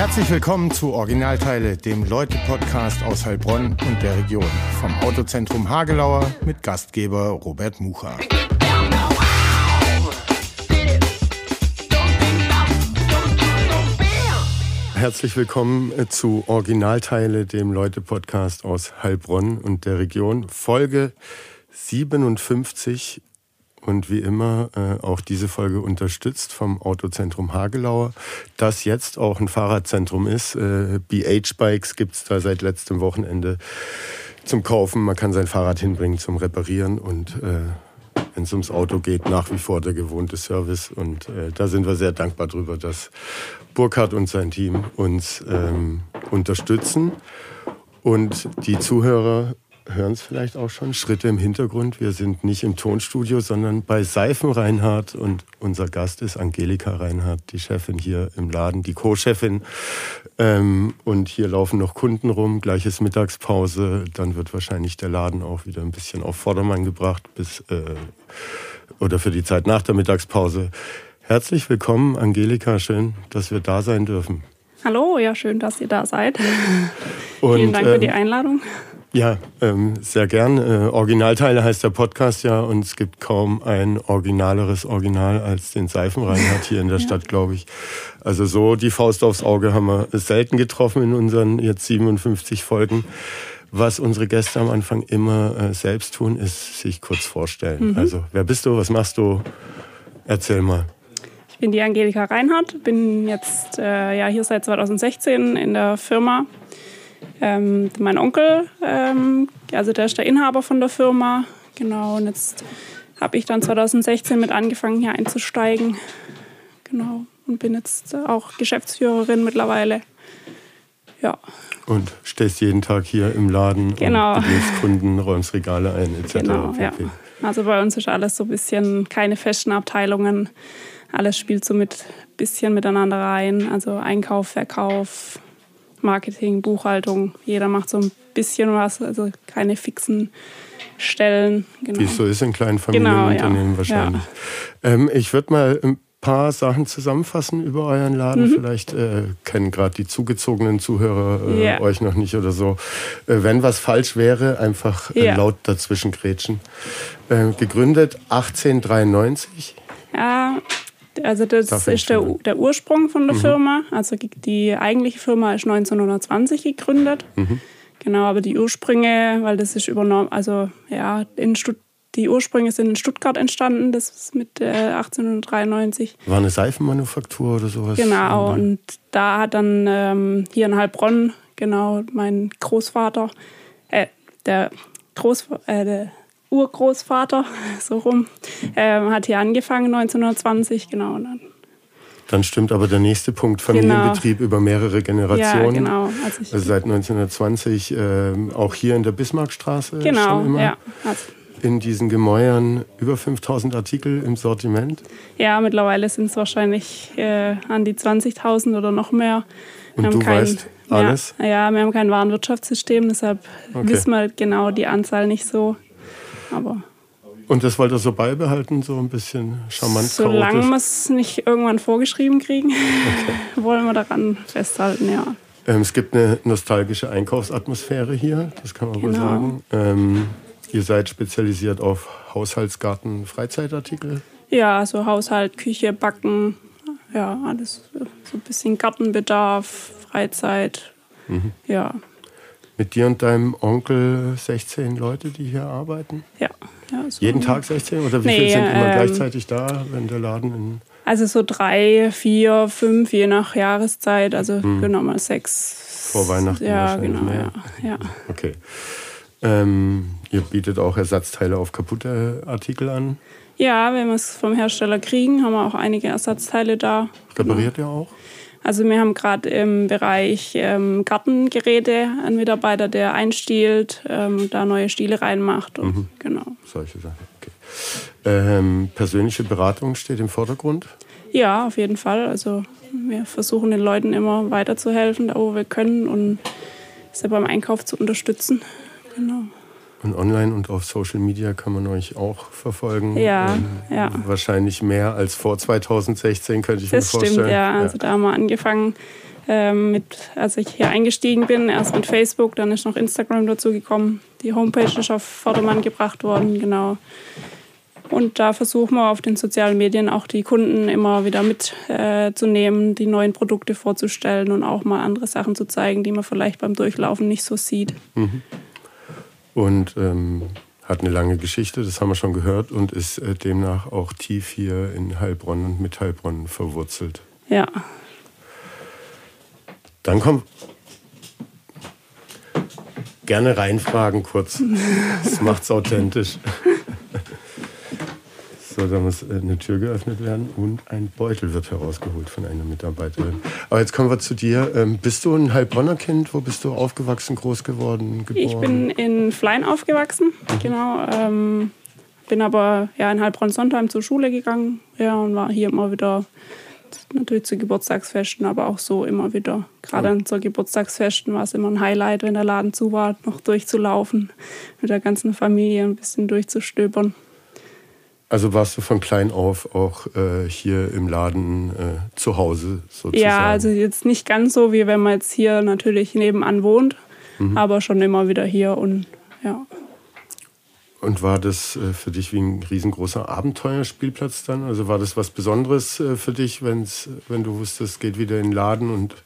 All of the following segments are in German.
Herzlich willkommen zu Originalteile, dem Leute-Podcast aus Heilbronn und der Region. Vom Autozentrum Hagelauer mit Gastgeber Robert Mucha. Herzlich willkommen äh, zu Originalteile, dem Leute-Podcast aus Heilbronn und der Region. Folge 57 und wie immer äh, auch diese Folge unterstützt vom Autozentrum Hagelauer, das jetzt auch ein Fahrradzentrum ist. Äh, BH-Bikes gibt es da seit letztem Wochenende zum Kaufen. Man kann sein Fahrrad hinbringen zum Reparieren und äh, wenn es ums Auto geht, nach wie vor der gewohnte Service. Und äh, da sind wir sehr dankbar drüber, dass Burkhard und sein Team uns ähm, unterstützen. Und die Zuhörer hören es vielleicht auch schon, Schritte im Hintergrund. Wir sind nicht im Tonstudio, sondern bei Seifen Reinhardt und unser Gast ist Angelika Reinhardt, die Chefin hier im Laden, die Co-Chefin. Ähm, und hier laufen noch Kunden rum, gleiches Mittagspause. Dann wird wahrscheinlich der Laden auch wieder ein bisschen auf Vordermann gebracht bis äh, oder für die Zeit nach der Mittagspause. Herzlich willkommen, Angelika. Schön, dass wir da sein dürfen. Hallo, ja, schön, dass ihr da seid. Und, Vielen Dank für die ähm, Einladung. Ja, ähm, sehr gern. Äh, Originalteile heißt der Podcast ja und es gibt kaum ein originaleres Original als den Seifenreinhardt hier in der ja. Stadt, glaube ich. Also so die Faust aufs Auge haben wir selten getroffen in unseren jetzt 57 Folgen. Was unsere Gäste am Anfang immer äh, selbst tun, ist sich kurz vorstellen. Mhm. Also wer bist du, was machst du? Erzähl mal. Ich bin die Angelika Reinhardt, bin jetzt äh, ja hier seit 2016 in der Firma ähm, mein Onkel, ähm, also der ist der Inhaber von der Firma. Genau, und jetzt habe ich dann 2016 mit angefangen, hier einzusteigen. Genau, und bin jetzt auch Geschäftsführerin mittlerweile. Ja. Und stehst jeden Tag hier im Laden genau. und Kunden, räumst Regale ein, etc. Genau, ja. Also bei uns ist alles so ein bisschen keine festen Abteilungen. Alles spielt so mit bisschen miteinander rein. Also Einkauf, Verkauf, Marketing, Buchhaltung. Jeder macht so ein bisschen was, also keine fixen Stellen. Genau. Wie es so ist in kleinen Familienunternehmen genau, ja. wahrscheinlich. Ja. Ähm, ich würde mal ein paar Sachen zusammenfassen über euren Laden. Mhm. Vielleicht äh, kennen gerade die zugezogenen Zuhörer äh, yeah. euch noch nicht oder so. Äh, wenn was falsch wäre, einfach yeah. Äh, laut dazwischen grätschen. Äh, gegründet 1893. Ja, also das ist der, der, Ursprung von der mhm. Firma. Also die eigentliche Firma ist 1920 gegründet. Mhm. Genau, aber die Ursprünge, weil das ist übernommen, also ja, in Stutt die Ursprünge sind in Stuttgart entstanden, das ist mit äh, 1893. War eine Seifenmanufaktur oder sowas? Genau, und da hat dann ähm, hier in Heilbronn, genau, mein Großvater, äh, der Großvater, äh, der Urgroßvater, so rum, ähm, hat hier angefangen 1920, genau. dann, dann stimmt aber der nächste Punkt, Familienbetrieb genau. über mehrere Generationen. Ja, genau. Also, also seit 1920 äh, auch hier in der Bismarckstraße genau, schon immer. Ja, also. In diesen Gemäuern über 5000 Artikel im Sortiment? Ja, mittlerweile sind es wahrscheinlich äh, an die 20.000 oder noch mehr. Und du kein, weißt alles? Ja, ja, wir haben kein Warenwirtschaftssystem, deshalb okay. wissen wir genau die Anzahl nicht so. Aber und das wollt ihr so beibehalten, so ein bisschen charmant Solange wir es nicht irgendwann vorgeschrieben kriegen, okay. wollen wir daran festhalten, ja. Ähm, es gibt eine nostalgische Einkaufsatmosphäre hier, das kann man genau. wohl sagen. Ähm, ihr seid spezialisiert auf Haushaltsgarten, Freizeitartikel? Ja, so Haushalt, Küche, Backen, ja, alles so ein bisschen Gartenbedarf, Freizeit, mhm. ja. Mit dir und deinem Onkel 16 Leute, die hier arbeiten? Ja. ja so Jeden Tag 16? Oder wie nee, viele sind immer ähm, gleichzeitig da, wenn der Laden in. Also so drei, vier, fünf, je nach Jahreszeit. Also hm. genau mal sechs. Vor Weihnachten ja, genau, mehr. Ja, ja. Okay. Ähm, ihr bietet auch Ersatzteile auf kaputte Artikel an? Ja, wenn wir es vom Hersteller kriegen, haben wir auch einige Ersatzteile da. Repariert genau. ihr auch? Also wir haben gerade im Bereich ähm, Gartengeräte einen Mitarbeiter, der einstiehlt, ähm, da neue Stiele reinmacht. Und, mhm. Genau. Solche Sachen. Okay. Ähm, persönliche Beratung steht im Vordergrund? Ja, auf jeden Fall. Also wir versuchen den Leuten immer weiterzuhelfen, da wo wir können und sie beim Einkauf zu unterstützen. Genau. Und online und auf Social Media kann man euch auch verfolgen. Ja, ähm, ja. Wahrscheinlich mehr als vor 2016, könnte ich das mir vorstellen. Das stimmt, ja. Also da haben wir angefangen, ähm, mit, als ich hier eingestiegen bin. Erst mit Facebook, dann ist noch Instagram dazu gekommen. Die Homepage ist auf Vordermann gebracht worden, genau. Und da versuchen wir auf den sozialen Medien auch die Kunden immer wieder mitzunehmen, äh, die neuen Produkte vorzustellen und auch mal andere Sachen zu zeigen, die man vielleicht beim Durchlaufen nicht so sieht. Mhm. Und ähm, hat eine lange Geschichte, das haben wir schon gehört, und ist äh, demnach auch tief hier in Heilbronn und mit Heilbronn verwurzelt. Ja. Dann kommt gerne reinfragen kurz. Das macht es authentisch. So, da muss äh, eine Tür geöffnet werden und ein Beutel wird herausgeholt von einer Mitarbeiterin. Aber jetzt kommen wir zu dir. Ähm, bist du ein Heilbronner Kind? Wo bist du aufgewachsen, groß geworden, geboren? Ich bin in Flein aufgewachsen, mhm. genau. Ähm, bin aber ja, in Heilbronn-Sondheim zur Schule gegangen ja, und war hier immer wieder natürlich zu Geburtstagsfesten, aber auch so immer wieder. Gerade ja. zur Geburtstagsfesten war es immer ein Highlight, wenn der Laden zu war, noch durchzulaufen, mit der ganzen Familie ein bisschen durchzustöbern. Also warst du von klein auf auch äh, hier im Laden äh, zu Hause sozusagen? Ja, also jetzt nicht ganz so, wie wenn man jetzt hier natürlich nebenan wohnt, mhm. aber schon immer wieder hier und ja. Und war das äh, für dich wie ein riesengroßer Abenteuerspielplatz dann? Also war das was Besonderes äh, für dich, wenn's, wenn du wusstest, es geht wieder in den Laden und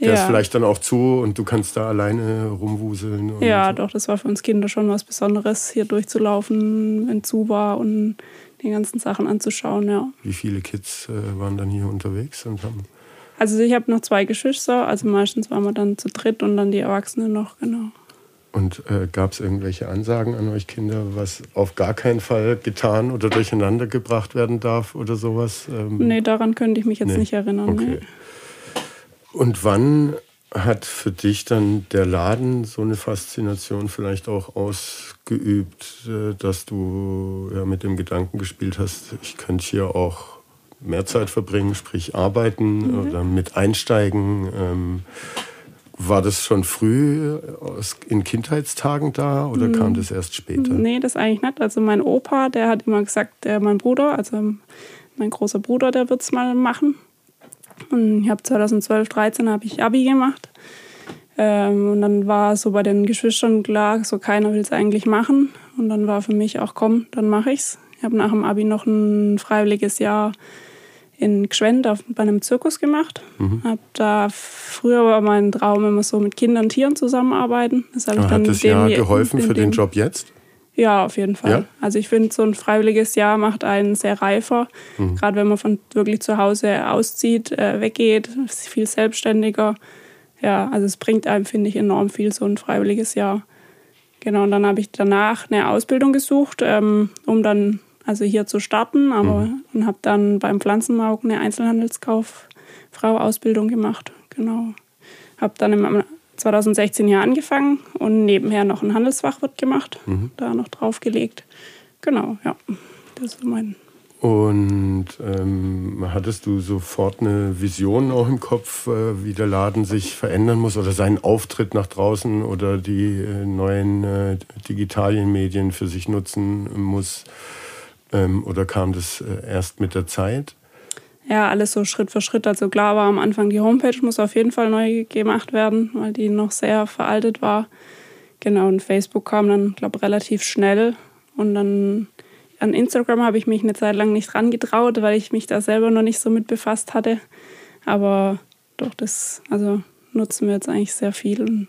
der ja. ist vielleicht dann auch zu und du kannst da alleine rumwuseln. ja, doch, das war für uns Kinder schon was Besonderes, hier durchzulaufen, wenn zu war und die ganzen Sachen anzuschauen, ja. Wie viele Kids äh, waren dann hier unterwegs und haben. Also ich habe noch zwei Geschwister, also meistens waren wir dann zu dritt und dann die Erwachsenen noch, genau. Und äh, gab es irgendwelche Ansagen an euch Kinder, was auf gar keinen Fall getan oder durcheinander gebracht werden darf oder sowas? Ähm, nee, daran könnte ich mich jetzt nee. nicht erinnern. Okay. Nee. Und wann hat für dich dann der Laden so eine Faszination vielleicht auch ausgeübt, äh, dass du ja mit dem Gedanken gespielt hast, ich könnte hier auch mehr Zeit verbringen, sprich arbeiten mhm. oder mit einsteigen? Ähm, war das schon früh in Kindheitstagen da oder mhm. kam das erst später? Nee, das eigentlich nicht. Also mein Opa, der hat immer gesagt, der, mein Bruder, also mein großer Bruder, der wird es mal machen. Und ich habe 2012, 13 habe ich Abi gemacht. Ähm, und dann war so bei den Geschwistern klar, so keiner will es eigentlich machen. Und dann war für mich auch, komm, dann mache ich's. Ich habe nach dem Abi noch ein freiwilliges Jahr in Gschwend auf, bei einem Zirkus gemacht. Mhm. Hab da früher war mein Traum immer so mit Kindern und Tieren zusammenarbeiten. Das habe ich dann Hat das Jahr geholfen für den Job jetzt? Ja, auf jeden Fall. Ja? Also ich finde, so ein freiwilliges Jahr macht einen sehr reifer. Mhm. Gerade wenn man von wirklich zu Hause auszieht, äh, weggeht, ist viel selbstständiger. Ja, also es bringt einem, finde ich, enorm viel, so ein freiwilliges Jahr. Genau, und dann habe ich danach eine Ausbildung gesucht, ähm, um dann also hier zu starten, aber mhm. und habe dann beim Pflanzenmarkt eine Einzelhandelskauffrau Ausbildung gemacht. Genau. Habe dann im 2016 hier angefangen und nebenher noch ein Handelsfachwirt gemacht, mhm. da noch draufgelegt. Genau, ja. Das ist mein. Und ähm, hattest du sofort eine Vision auch im Kopf, äh, wie der Laden sich verändern muss oder seinen Auftritt nach draußen oder die äh, neuen äh, Digitalienmedien für sich nutzen muss? Ähm, oder kam das äh, erst mit der Zeit? Ja, alles so Schritt für Schritt. Also klar war am Anfang die Homepage muss auf jeden Fall neu gemacht werden, weil die noch sehr veraltet war. Genau, und Facebook kam dann, glaube relativ schnell. Und dann an Instagram habe ich mich eine Zeit lang nicht rangetraut, weil ich mich da selber noch nicht so mit befasst hatte. Aber doch, das also nutzen wir jetzt eigentlich sehr viel.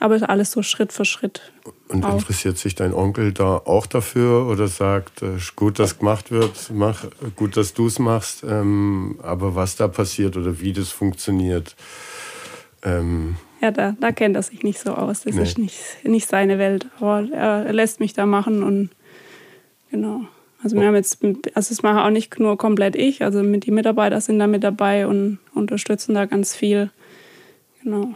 Aber alles so Schritt für Schritt. Und auch. interessiert sich dein Onkel da auch dafür oder sagt, äh, gut, dass gemacht wird, mach, gut, dass du es machst, ähm, aber was da passiert oder wie das funktioniert? Ähm, ja, da, da kennt er sich nicht so aus. Das nee. ist nicht, nicht seine Welt. Aber er, er lässt mich da machen und genau. Also wir oh. haben jetzt, also das mache auch nicht nur komplett ich, also mit die Mitarbeiter sind da mit dabei und unterstützen da ganz viel. Genau.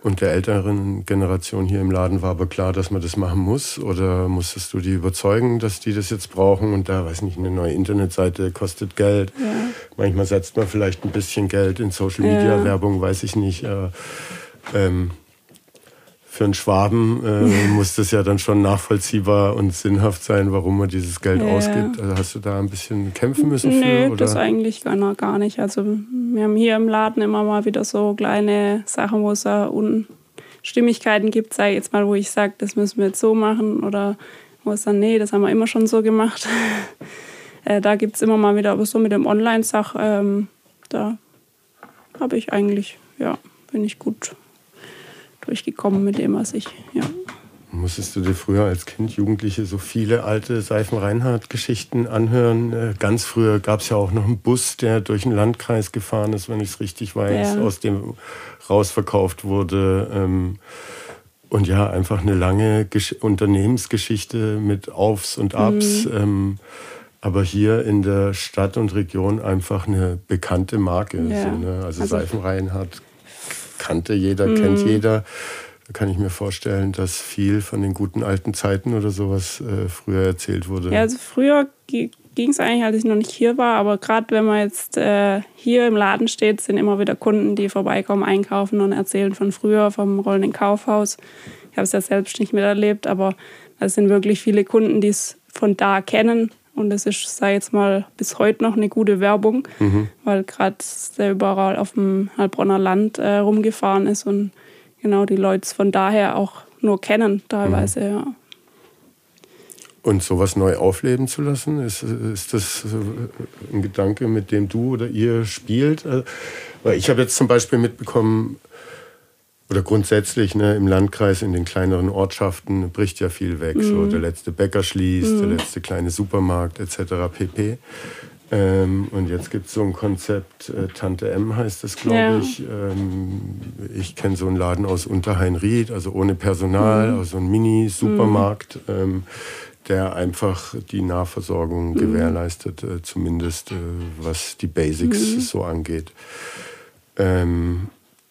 Und der älteren Generation hier im Laden war aber klar, dass man das machen muss? Oder musstest du die überzeugen, dass die das jetzt brauchen? Und da, weiß nicht, eine neue Internetseite kostet Geld. Ja. Manchmal setzt man vielleicht ein bisschen Geld in Social Media. Werbung, weiß ich nicht. Äh, ähm, für einen Schwaben äh, muss das ja dann schon nachvollziehbar und sinnhaft sein, warum man dieses Geld ja. ausgibt. Also hast du da ein bisschen kämpfen müssen nee, für? Oder? das eigentlich gar, gar nicht. Also wir haben hier im Laden immer mal wieder so kleine Sachen, wo es Unstimmigkeiten gibt, sage ich jetzt mal, wo ich sage, das müssen wir jetzt so machen oder wo es dann, nee, das haben wir immer schon so gemacht. äh, da gibt es immer mal wieder, aber so mit dem Online-Sach, ähm, da habe ich eigentlich, ja, bin ich gut durchgekommen mit dem, was ich, ja. Musstest du dir früher als Kind, Jugendliche so viele alte Seifen-Reinhardt-Geschichten anhören? Äh, ganz früher gab es ja auch noch einen Bus, der durch den Landkreis gefahren ist, wenn ich es richtig weiß, ja. aus dem rausverkauft wurde. Ähm, und ja, einfach eine lange Gesch Unternehmensgeschichte mit Aufs und Abs. Mhm. Ähm, aber hier in der Stadt und Region einfach eine bekannte Marke. Ja. So, ne? Also, also Seifenreinhardt kannte jeder, mhm. kennt jeder. Da kann ich mir vorstellen, dass viel von den guten alten Zeiten oder sowas äh, früher erzählt wurde. Ja, also früher ging es eigentlich, als ich noch nicht hier war, aber gerade wenn man jetzt äh, hier im Laden steht, sind immer wieder Kunden, die vorbeikommen, einkaufen und erzählen von früher, vom rollenden Kaufhaus. Ich habe es ja selbst nicht miterlebt, aber es sind wirklich viele Kunden, die es von da kennen. Und es ist, sei jetzt mal, bis heute noch eine gute Werbung, mhm. weil gerade der überall auf dem Heilbronner Land äh, rumgefahren ist und genau die Leute von daher auch nur kennen, teilweise, mhm. ja. Und sowas neu aufleben zu lassen, ist, ist das ein Gedanke, mit dem du oder ihr spielt? Äh, weil ich habe jetzt zum Beispiel mitbekommen, oder grundsätzlich ne, im Landkreis, in den kleineren Ortschaften bricht ja viel weg. Mhm. So der letzte Bäcker schließt, mhm. der letzte kleine Supermarkt etc. pp. Ähm, und jetzt gibt es so ein Konzept, äh, Tante M heißt das, glaube ja. ich. Ähm, ich kenne so einen Laden aus Unterhain-Ried, also ohne Personal, mhm. also ein Mini-Supermarkt, mhm. ähm, der einfach die Nahversorgung mhm. gewährleistet, äh, zumindest äh, was die Basics mhm. so angeht. Ähm,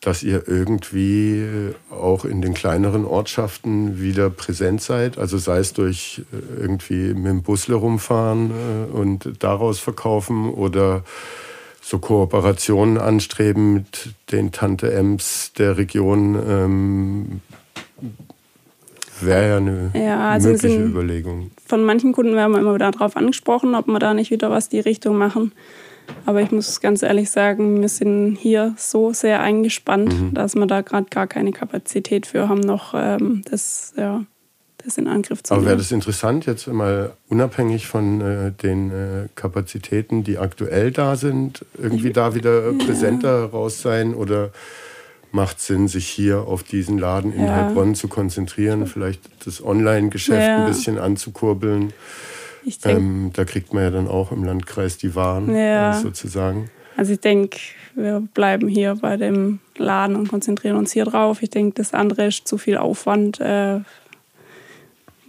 dass ihr irgendwie äh, auch in den kleineren Ortschaften wieder präsent seid. Also sei es durch äh, irgendwie mit dem Busle rumfahren äh, und daraus verkaufen oder so Kooperationen anstreben mit den Tante Ems der Region. Ähm, Wäre ja eine ja, also mögliche Überlegung. Von manchen Kunden werden wir immer wieder darauf angesprochen, ob wir da nicht wieder was die Richtung machen. Aber ich muss ganz ehrlich sagen, wir sind hier so sehr eingespannt, mhm. dass wir da gerade gar keine Kapazität für haben, noch ähm, das, ja, das in Angriff zu nehmen. Aber wäre das interessant, jetzt mal unabhängig von äh, den äh, Kapazitäten, die aktuell da sind, irgendwie da wieder präsenter ja. raus sein oder macht Sinn, sich hier auf diesen Laden in ja. Heilbronn zu konzentrieren, vielleicht das Online-Geschäft ja. ein bisschen anzukurbeln? Ähm, da kriegt man ja dann auch im Landkreis die Waren ja. äh, sozusagen. Also ich denke, wir bleiben hier bei dem Laden und konzentrieren uns hier drauf. Ich denke, das andere ist zu viel Aufwand. Äh,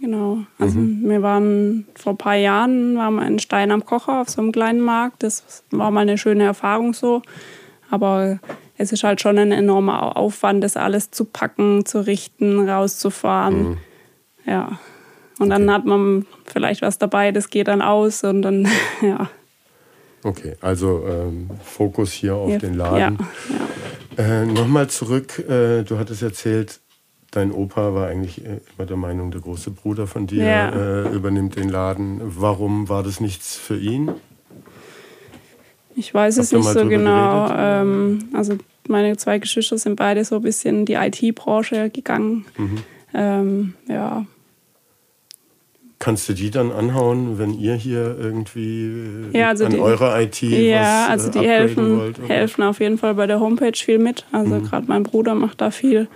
genau. Also mhm. wir waren vor ein paar Jahren waren wir in Stein am Kocher auf so einem kleinen Markt. Das war mal eine schöne Erfahrung so. Aber es ist halt schon ein enormer Aufwand, das alles zu packen, zu richten, rauszufahren. Mhm. Ja. Und dann hat man vielleicht was dabei, das geht dann aus und dann, ja. Okay, also ähm, Fokus hier auf ja, den Laden. Ja, ja. Äh, Nochmal zurück, äh, du hattest erzählt, dein Opa war eigentlich äh, immer der Meinung, der große Bruder von dir ja. äh, übernimmt den Laden. Warum war das nichts für ihn? Ich weiß Habt es nicht so genau. Ähm, also meine zwei Geschwister sind beide so ein bisschen in die IT-Branche gegangen. Mhm. Ähm, ja, Kannst du die dann anhauen, wenn ihr hier irgendwie ja, also an die, eurer IT Ja, was, also die äh, helfen, wollt, helfen auf jeden Fall bei der Homepage viel mit. Also mhm. gerade mein Bruder macht da viel.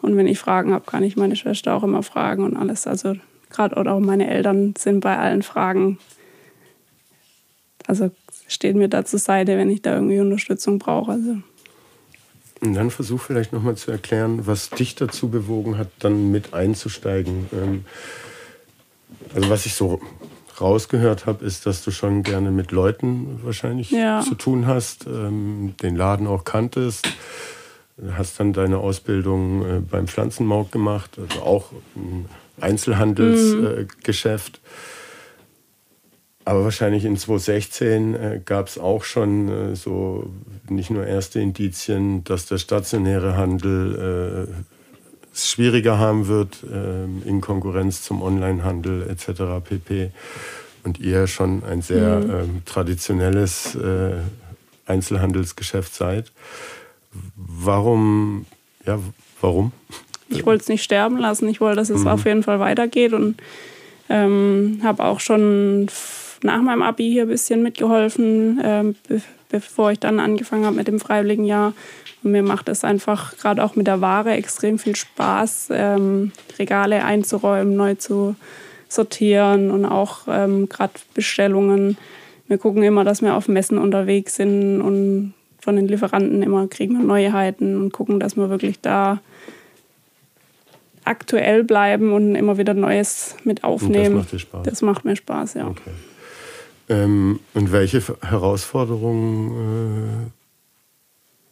Und wenn ich Fragen habe, kann ich meine Schwester auch immer fragen und alles. Also gerade oder auch meine Eltern sind bei allen Fragen. Also stehen mir da zur Seite, wenn ich da irgendwie Unterstützung brauche. Also. Und dann versuch vielleicht nochmal zu erklären, was dich dazu bewogen hat, dann mit einzusteigen. Ähm, also was ich so rausgehört habe, ist, dass du schon gerne mit Leuten wahrscheinlich ja. zu tun hast, ähm, den Laden auch kanntest. Hast dann deine Ausbildung äh, beim Pflanzenmauk gemacht, also auch ein Einzelhandelsgeschäft. Mhm. Äh, aber wahrscheinlich in 2016 äh, gab es auch schon äh, so nicht nur erste Indizien, dass der stationäre Handel äh, es schwieriger haben wird ähm, in Konkurrenz zum Onlinehandel etc. pp. Und ihr schon ein sehr mhm. ähm, traditionelles äh, Einzelhandelsgeschäft seid. Warum, ja, warum? Ich wollte es nicht sterben lassen. Ich wollte, dass es mhm. auf jeden Fall weitergeht und ähm, habe auch schon nach meinem Abi hier ein bisschen mitgeholfen, ähm, be bevor ich dann angefangen habe mit dem Freiwilligenjahr. Und mir macht es einfach gerade auch mit der Ware extrem viel Spaß, ähm, Regale einzuräumen, neu zu sortieren und auch ähm, gerade Bestellungen. Wir gucken immer, dass wir auf Messen unterwegs sind und von den Lieferanten immer kriegen wir Neuheiten und gucken, dass wir wirklich da aktuell bleiben und immer wieder Neues mit aufnehmen. Und das macht dir Spaß. Das macht mir Spaß, ja. Okay. Ähm, und welche Herausforderungen äh,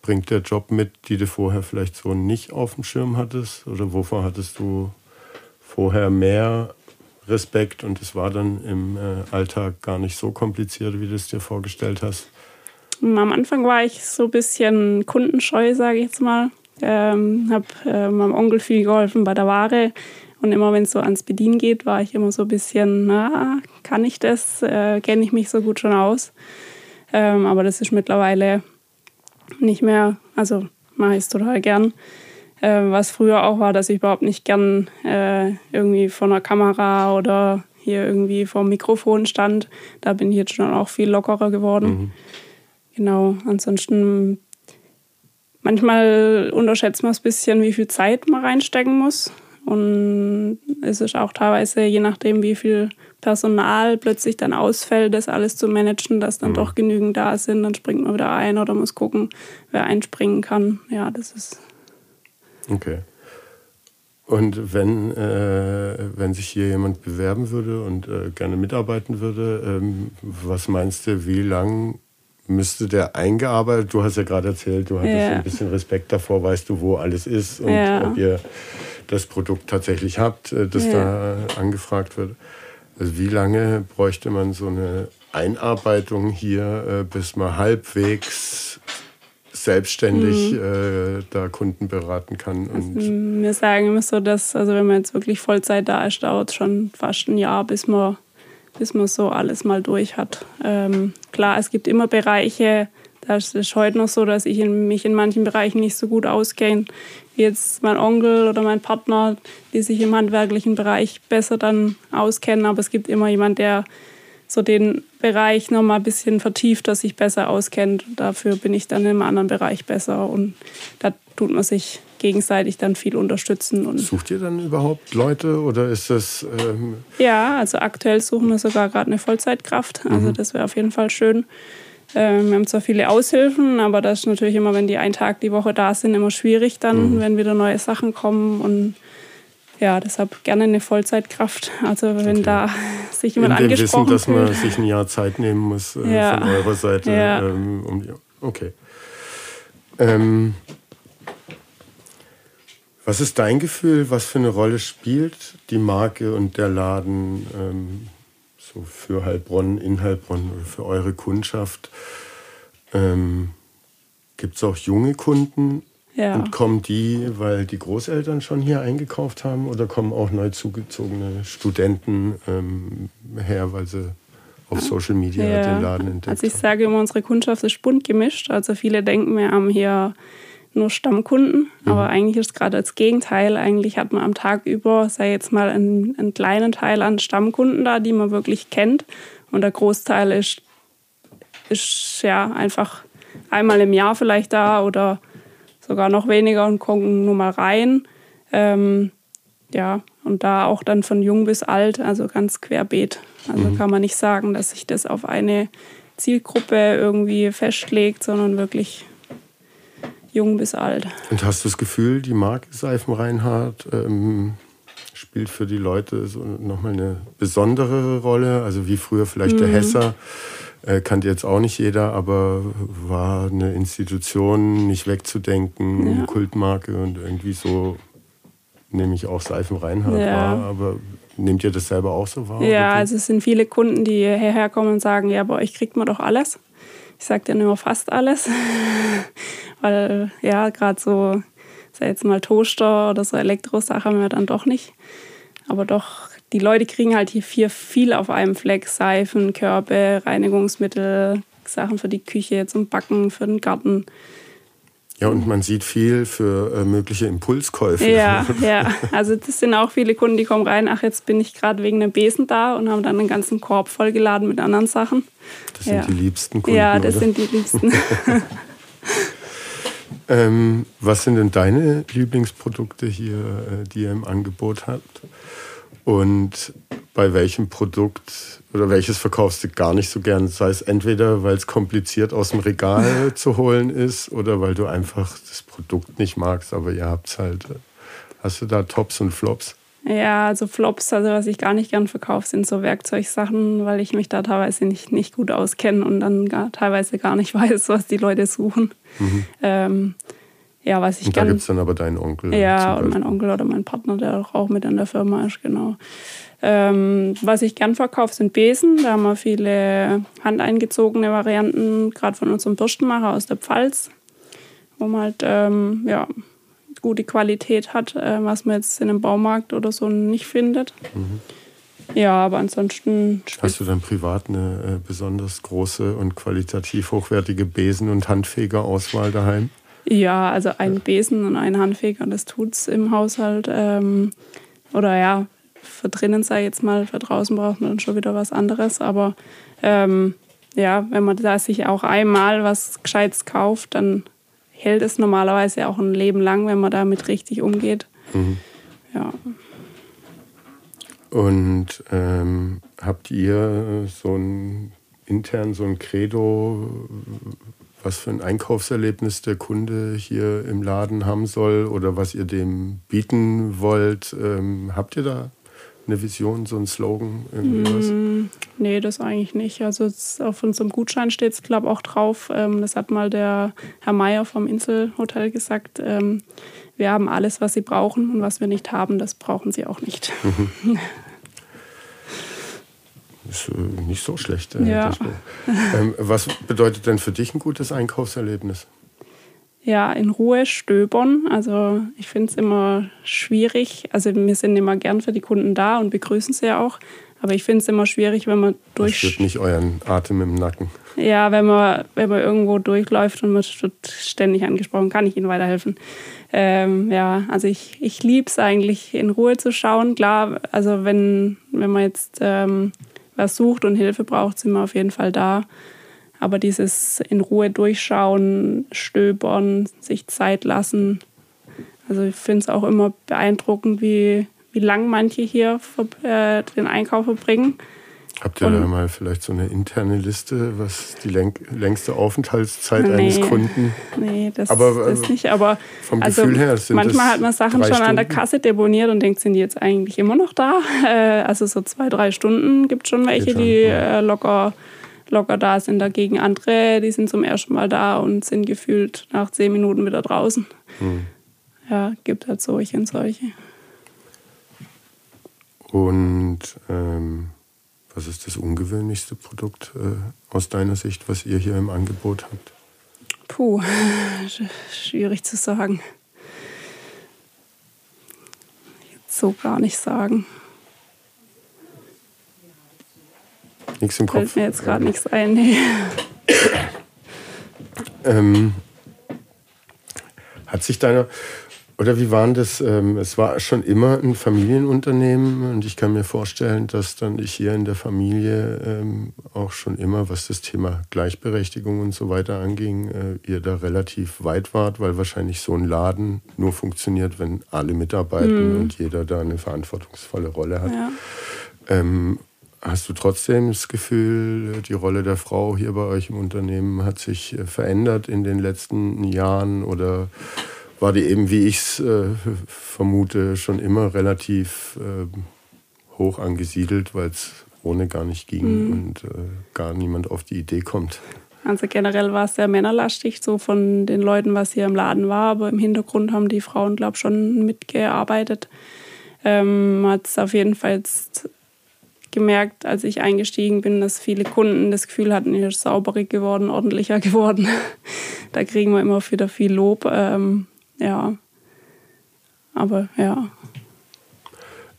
bringt der Job mit, die du vorher vielleicht so nicht auf dem Schirm hattest? Oder wovor hattest du vorher mehr Respekt und es war dann im äh, Alltag gar nicht so kompliziert, wie du es dir vorgestellt hast? Am Anfang war ich so ein bisschen kundenscheu, sage ich jetzt mal. Ähm, habe äh, meinem Onkel viel geholfen bei der Ware. Und immer wenn es so ans Bedienen geht, war ich immer so ein bisschen, na, kann ich das? Äh, Kenne ich mich so gut schon aus? Ähm, aber das ist mittlerweile nicht mehr, also mache ich es total gern. Äh, was früher auch war, dass ich überhaupt nicht gern äh, irgendwie vor einer Kamera oder hier irgendwie vor dem Mikrofon stand. Da bin ich jetzt schon auch viel lockerer geworden. Mhm. Genau, ansonsten manchmal unterschätzt man es ein bisschen, wie viel Zeit man reinstecken muss. Und es ist auch teilweise, je nachdem, wie viel Personal plötzlich dann ausfällt, das alles zu managen, dass dann mhm. doch genügend da sind, dann springt man wieder ein oder muss gucken, wer einspringen kann. Ja, das ist. Okay. Und wenn, äh, wenn sich hier jemand bewerben würde und äh, gerne mitarbeiten würde, ähm, was meinst du, wie lang müsste der eingearbeitet? Du hast ja gerade erzählt, du hattest ja. ein bisschen Respekt davor, weißt du, wo alles ist und ja. ob ihr das Produkt tatsächlich habt, äh, das ja. da angefragt wird. Also wie lange bräuchte man so eine Einarbeitung hier, äh, bis man halbwegs selbstständig mhm. äh, da Kunden beraten kann. Und also wir sagen immer so, dass, also wenn man jetzt wirklich Vollzeit da ist, dauert es schon fast ein Jahr, bis man, bis man so alles mal durch hat. Ähm, klar, es gibt immer Bereiche, das ist heute noch so, dass ich mich in manchen Bereichen nicht so gut auskenne wie jetzt mein Onkel oder mein Partner, die sich im handwerklichen Bereich besser dann auskennen. Aber es gibt immer jemand, der so den Bereich noch mal ein bisschen vertieft, dass sich besser auskennt. Dafür bin ich dann im anderen Bereich besser und da tut man sich gegenseitig dann viel unterstützen. Und Sucht ihr dann überhaupt Leute oder ist das... Ähm ja, also aktuell suchen wir sogar gerade eine Vollzeitkraft. Also mhm. das wäre auf jeden Fall schön. Ähm, wir haben zwar viele Aushilfen, aber das ist natürlich immer, wenn die einen Tag die Woche da sind, immer schwierig dann, mhm. wenn wieder neue Sachen kommen und ja, deshalb gerne eine Vollzeitkraft. Also wenn okay. da sich jemand In angesprochen Wissen, dass man sich ein Jahr Zeit nehmen muss äh, ja. von eurer Seite. Ja. Ähm, um, okay. Ähm, was ist dein Gefühl, was für eine Rolle spielt die Marke und der Laden ähm, so für Heilbronn, in Heilbronn oder für eure Kundschaft. Ähm, Gibt es auch junge Kunden? Ja. Und kommen die, weil die Großeltern schon hier eingekauft haben oder kommen auch neu zugezogene Studenten ähm, her, weil sie auf Social Media ja. den Laden entdeckt? Also ich sage immer, unsere Kundschaft ist bunt gemischt. Also viele denken, wir haben hier nur Stammkunden, mhm. aber eigentlich ist es gerade das Gegenteil. Eigentlich hat man am Tag über, sei jetzt mal einen, einen kleinen Teil an Stammkunden da, die man wirklich kennt. Und der Großteil ist, ist ja einfach einmal im Jahr vielleicht da oder sogar noch weniger und gucken nur mal rein. Ähm, ja, und da auch dann von jung bis alt, also ganz querbeet. Also mhm. kann man nicht sagen, dass sich das auf eine Zielgruppe irgendwie festlegt, sondern wirklich jung bis alt. Und hast du das Gefühl, die Marke Seifenreinhardt ähm, spielt für die Leute so nochmal eine besondere Rolle? Also wie früher vielleicht mhm. der Hesser, äh, kannte jetzt auch nicht jeder, aber war eine Institution nicht wegzudenken, ja. eine Kultmarke und irgendwie so nehme ich auch Seifenreinhardt ja. wahr. Aber nehmt ihr das selber auch so wahr? Ja, also es sind viele Kunden, die hierher kommen und sagen, ja, bei euch kriegt man doch alles. Ich sage dann immer fast alles. Weil ja, gerade so, sei jetzt mal Toaster oder so Elektrosachen haben wir dann doch nicht. Aber doch, die Leute kriegen halt hier viel, viel auf einem Fleck. Seifen, Körbe, Reinigungsmittel, Sachen für die Küche, zum Backen, für den Garten. Ja, und man sieht viel für äh, mögliche Impulskäufe. Ja, ja. Also das sind auch viele Kunden, die kommen rein, ach, jetzt bin ich gerade wegen einem Besen da und haben dann einen ganzen Korb vollgeladen mit anderen Sachen. Das sind ja. die liebsten Kunden. Ja, das oder? sind die liebsten. ähm, was sind denn deine Lieblingsprodukte hier, äh, die ihr im Angebot habt? Und bei welchem Produkt oder welches verkaufst du gar nicht so gern? Sei es entweder, weil es kompliziert aus dem Regal zu holen ist oder weil du einfach das Produkt nicht magst, aber ihr habt es halt. Hast du da Tops und Flops? Ja, also Flops, also was ich gar nicht gern verkaufe, sind so Werkzeugsachen, weil ich mich da teilweise nicht, nicht gut auskenne und dann gar, teilweise gar nicht weiß, was die Leute suchen. Mhm. Ähm, ja, was ich und da gibt es dann aber deinen Onkel. Ja, und mein Onkel oder mein Partner, der auch mit in der Firma ist, genau. Ähm, was ich gern verkaufe, sind Besen. Da haben wir viele handeingezogene Varianten, gerade von unserem Bürstenmacher aus der Pfalz, wo man halt ähm, ja, gute Qualität hat, äh, was man jetzt in einem Baumarkt oder so nicht findet. Mhm. Ja, aber ansonsten. Hast du dann privat eine äh, besonders große und qualitativ hochwertige Besen- und Handfegerauswahl daheim? Ja, also ein Besen und ein Handfeger, das tut's im Haushalt. Ähm, oder ja, für drinnen sei jetzt mal, für draußen braucht man dann schon wieder was anderes. Aber ähm, ja, wenn man da sich auch einmal was Gescheites kauft, dann hält es normalerweise auch ein Leben lang, wenn man damit richtig umgeht. Mhm. Ja. Und ähm, habt ihr so ein intern so ein Credo, was für ein Einkaufserlebnis der Kunde hier im Laden haben soll oder was ihr dem bieten wollt? Ähm, habt ihr da eine Vision, so ein Slogan, irgendwie was? Mm, nee, das eigentlich nicht. Also auf unserem Gutschein steht es, glaube ich, auch drauf. Ähm, das hat mal der Herr Meier vom Inselhotel gesagt. Ähm, wir haben alles, was Sie brauchen und was wir nicht haben, das brauchen Sie auch nicht. Ist äh, nicht so schlecht. Äh, ja. ähm, was bedeutet denn für dich ein gutes Einkaufserlebnis? Ja, in Ruhe stöbern. Also ich finde es immer schwierig. Also wir sind immer gern für die Kunden da und begrüßen sie ja auch. Aber ich finde es immer schwierig, wenn man durch. Das nicht euren Atem im Nacken. Ja, wenn man, wenn man irgendwo durchläuft und man wird ständig angesprochen, kann ich Ihnen weiterhelfen. Ähm, ja, also ich, ich liebe es eigentlich, in Ruhe zu schauen. Klar, also wenn, wenn man jetzt ähm, was sucht und Hilfe braucht, sind wir auf jeden Fall da. Aber dieses in Ruhe durchschauen, stöbern, sich Zeit lassen. Also ich finde es auch immer beeindruckend, wie, wie lang manche hier äh, den Einkauf verbringen. Habt ihr und, da mal vielleicht so eine interne Liste, was die längste Aufenthaltszeit nee, eines Kunden? Nee, das, aber, das nicht. Aber vom also Gefühl her sind manchmal hat man Sachen schon Stunden? an der Kasse deponiert und denkt, sind die jetzt eigentlich immer noch da? Äh, also so zwei, drei Stunden gibt es schon welche, schon, die ja. Äh, locker locker da sind. Dagegen andere, die sind zum ersten Mal da und sind gefühlt nach zehn Minuten wieder draußen. Hm. Ja, gibt halt solche und solche. Und ähm, was ist das ungewöhnlichste Produkt äh, aus deiner Sicht, was ihr hier im Angebot habt? Puh, schwierig zu sagen. Jetzt so gar nicht sagen. Nichts im Kopf. Fällt mir jetzt gerade nichts ein. Nee. ähm, hat sich deine, oder wie waren das? Ähm, es war schon immer ein Familienunternehmen und ich kann mir vorstellen, dass dann ich hier in der Familie ähm, auch schon immer, was das Thema Gleichberechtigung und so weiter anging, äh, ihr da relativ weit wart, weil wahrscheinlich so ein Laden nur funktioniert, wenn alle mitarbeiten mhm. und jeder da eine verantwortungsvolle Rolle hat. Ja. Ähm, Hast du trotzdem das Gefühl, die Rolle der Frau hier bei euch im Unternehmen hat sich äh, verändert in den letzten Jahren oder war die eben, wie ich es äh, vermute, schon immer relativ äh, hoch angesiedelt, weil es ohne gar nicht ging mhm. und äh, gar niemand auf die Idee kommt? Also generell war es sehr männerlastig, so von den Leuten, was hier im Laden war, aber im Hintergrund haben die Frauen, glaube ich, schon mitgearbeitet. Ähm, hat es auf jeden Fall jetzt gemerkt, als ich eingestiegen bin, dass viele Kunden das Gefühl hatten, ihr ist sauberer geworden, ordentlicher geworden. da kriegen wir immer wieder viel Lob. Ähm, ja, aber ja.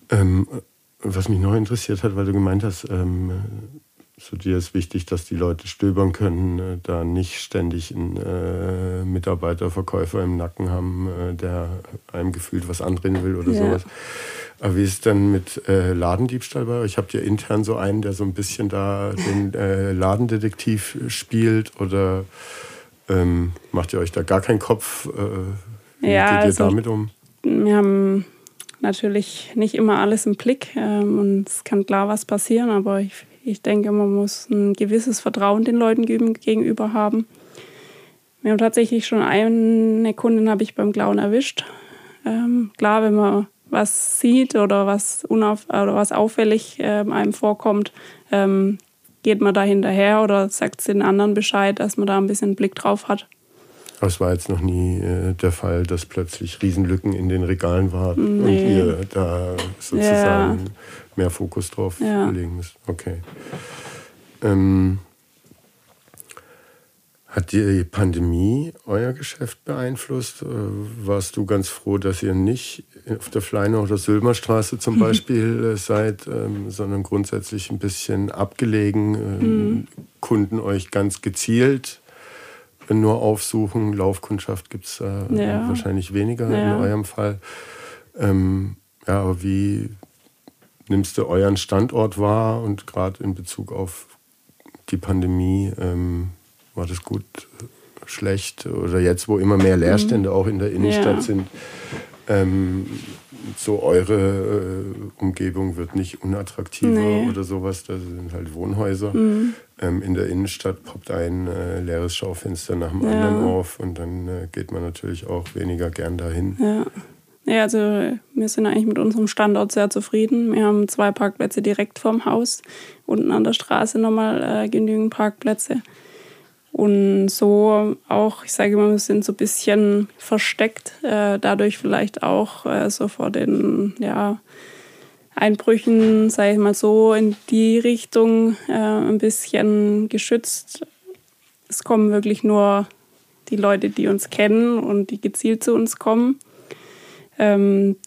Ähm, was mich noch interessiert hat, weil du gemeint hast, ähm, so dir ist wichtig, dass die Leute stöbern können, äh, da nicht ständig einen äh, Mitarbeiter, Verkäufer im Nacken haben, äh, der einem gefühlt was andrehen will oder ja. sowas. Aber wie ist es denn mit äh, Ladendiebstahl bei euch? Habt ihr intern so einen, der so ein bisschen da den äh, Ladendetektiv spielt oder ähm, macht ihr euch da gar keinen Kopf? Äh, wie ja, geht ihr also, damit um? Wir haben natürlich nicht immer alles im Blick ähm, und es kann klar was passieren, aber ich ich denke, man muss ein gewisses Vertrauen den Leuten gegenüber haben. Wir haben tatsächlich schon eine Kundin habe ich beim Klauen erwischt. Ähm, klar, wenn man was sieht oder was, unauf, oder was auffällig ähm, einem vorkommt, ähm, geht man da hinterher oder sagt es den anderen Bescheid, dass man da ein bisschen Blick drauf hat. Es war jetzt noch nie äh, der Fall, dass plötzlich Riesenlücken in den Regalen waren nee. und ihr da sozusagen ja. mehr Fokus drauf ja. legen müsst. Okay. Ähm, hat die Pandemie euer Geschäft beeinflusst? Äh, warst du ganz froh, dass ihr nicht auf der Fleiner oder Sülmerstraße zum Beispiel äh, seid, ähm, sondern grundsätzlich ein bisschen abgelegen, ähm, mhm. Kunden euch ganz gezielt nur aufsuchen. Laufkundschaft gibt es äh, ja. wahrscheinlich weniger ja. in eurem Fall. Ähm, ja, aber wie nimmst du euren Standort wahr und gerade in Bezug auf die Pandemie, ähm, war das gut, schlecht oder jetzt, wo immer mehr Leerstände mhm. auch in der Innenstadt ja. sind, ähm, so eure äh, Umgebung wird nicht unattraktiver nee. oder sowas. Das sind halt Wohnhäuser. Mhm. Ähm, in der Innenstadt poppt ein äh, leeres Schaufenster nach dem ja. anderen auf und dann äh, geht man natürlich auch weniger gern dahin. Ja. Ja, also wir sind eigentlich mit unserem Standort sehr zufrieden. Wir haben zwei Parkplätze direkt vorm Haus, unten an der Straße nochmal äh, genügend Parkplätze. Und so auch, ich sage immer, wir sind so ein bisschen versteckt, äh, dadurch vielleicht auch äh, so vor den ja, Einbrüchen, sage ich mal so, in die Richtung äh, ein bisschen geschützt. Es kommen wirklich nur die Leute, die uns kennen und die gezielt zu uns kommen. Ähm,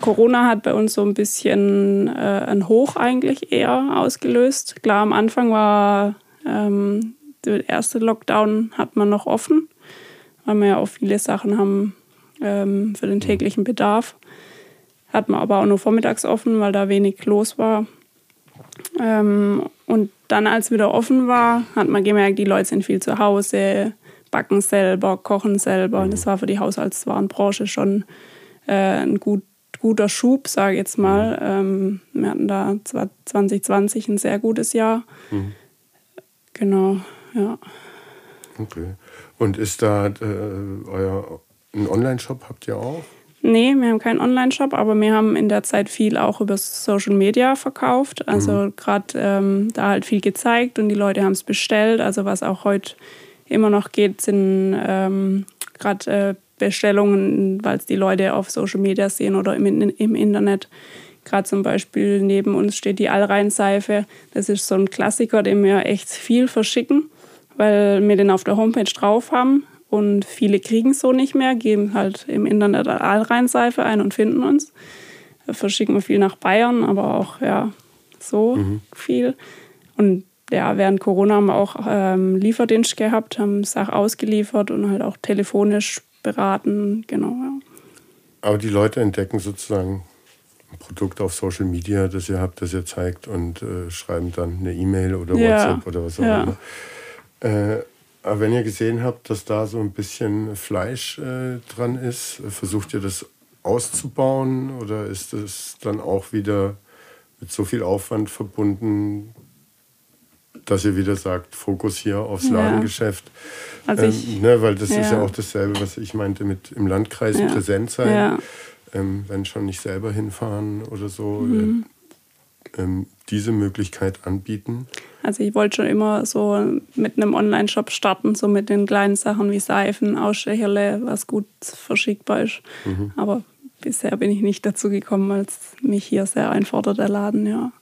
Corona hat bei uns so ein bisschen äh, ein Hoch eigentlich eher ausgelöst. Klar, am Anfang war ähm, der erste Lockdown hat man noch offen, weil wir ja auch viele Sachen haben ähm, für den täglichen Bedarf. Hat man aber auch nur vormittags offen, weil da wenig los war. Ähm, und dann, als wieder offen war, hat man gemerkt, die Leute sind viel zu Hause, backen selber, kochen selber. Und das war für die Haushaltswarenbranche schon äh, ein gut, guter Schub, sage ich jetzt mal. Ähm, wir hatten da 2020 ein sehr gutes Jahr. Mhm. Genau ja. Okay. Und ist da äh, euer ein Online-Shop habt ihr auch? Nee, wir haben keinen Online-Shop, aber wir haben in der Zeit viel auch über Social Media verkauft. Also mhm. gerade ähm, da halt viel gezeigt und die Leute haben es bestellt. Also was auch heute immer noch geht, sind ähm, gerade äh, Bestellungen, weil es die Leute auf Social Media sehen oder im, im Internet. Gerade zum Beispiel neben uns steht die Allrheinseife. Das ist so ein Klassiker, den wir echt viel verschicken weil wir den auf der Homepage drauf haben und viele kriegen es so nicht mehr, geben halt im Internet Allrheinseife ein und finden uns. Da verschicken wir viel nach Bayern, aber auch ja so mhm. viel. Und ja, während Corona haben wir auch ähm, Lieferdienst gehabt, haben Sachen ausgeliefert und halt auch telefonisch beraten, genau. Ja. Aber die Leute entdecken sozusagen ein Produkt auf Social Media, das ihr habt, das ihr zeigt und äh, schreiben dann eine E-Mail oder WhatsApp ja. oder was auch ja. immer. Äh, aber wenn ihr gesehen habt, dass da so ein bisschen Fleisch äh, dran ist, versucht ihr das auszubauen oder ist es dann auch wieder mit so viel Aufwand verbunden, dass ihr wieder sagt, Fokus hier aufs ja. Ladengeschäft? Also ähm, ne, weil das ja. ist ja auch dasselbe, was ich meinte mit im Landkreis ja. präsent sein. Ähm, wenn schon nicht selber hinfahren oder so. Mhm. Ähm, diese Möglichkeit anbieten? Also ich wollte schon immer so mit einem Online-Shop starten, so mit den kleinen Sachen wie Seifen, Ausstecherle, was gut verschickbar ist. Mhm. Aber bisher bin ich nicht dazu gekommen, weil es mich hier sehr einfordert, der Laden, ja.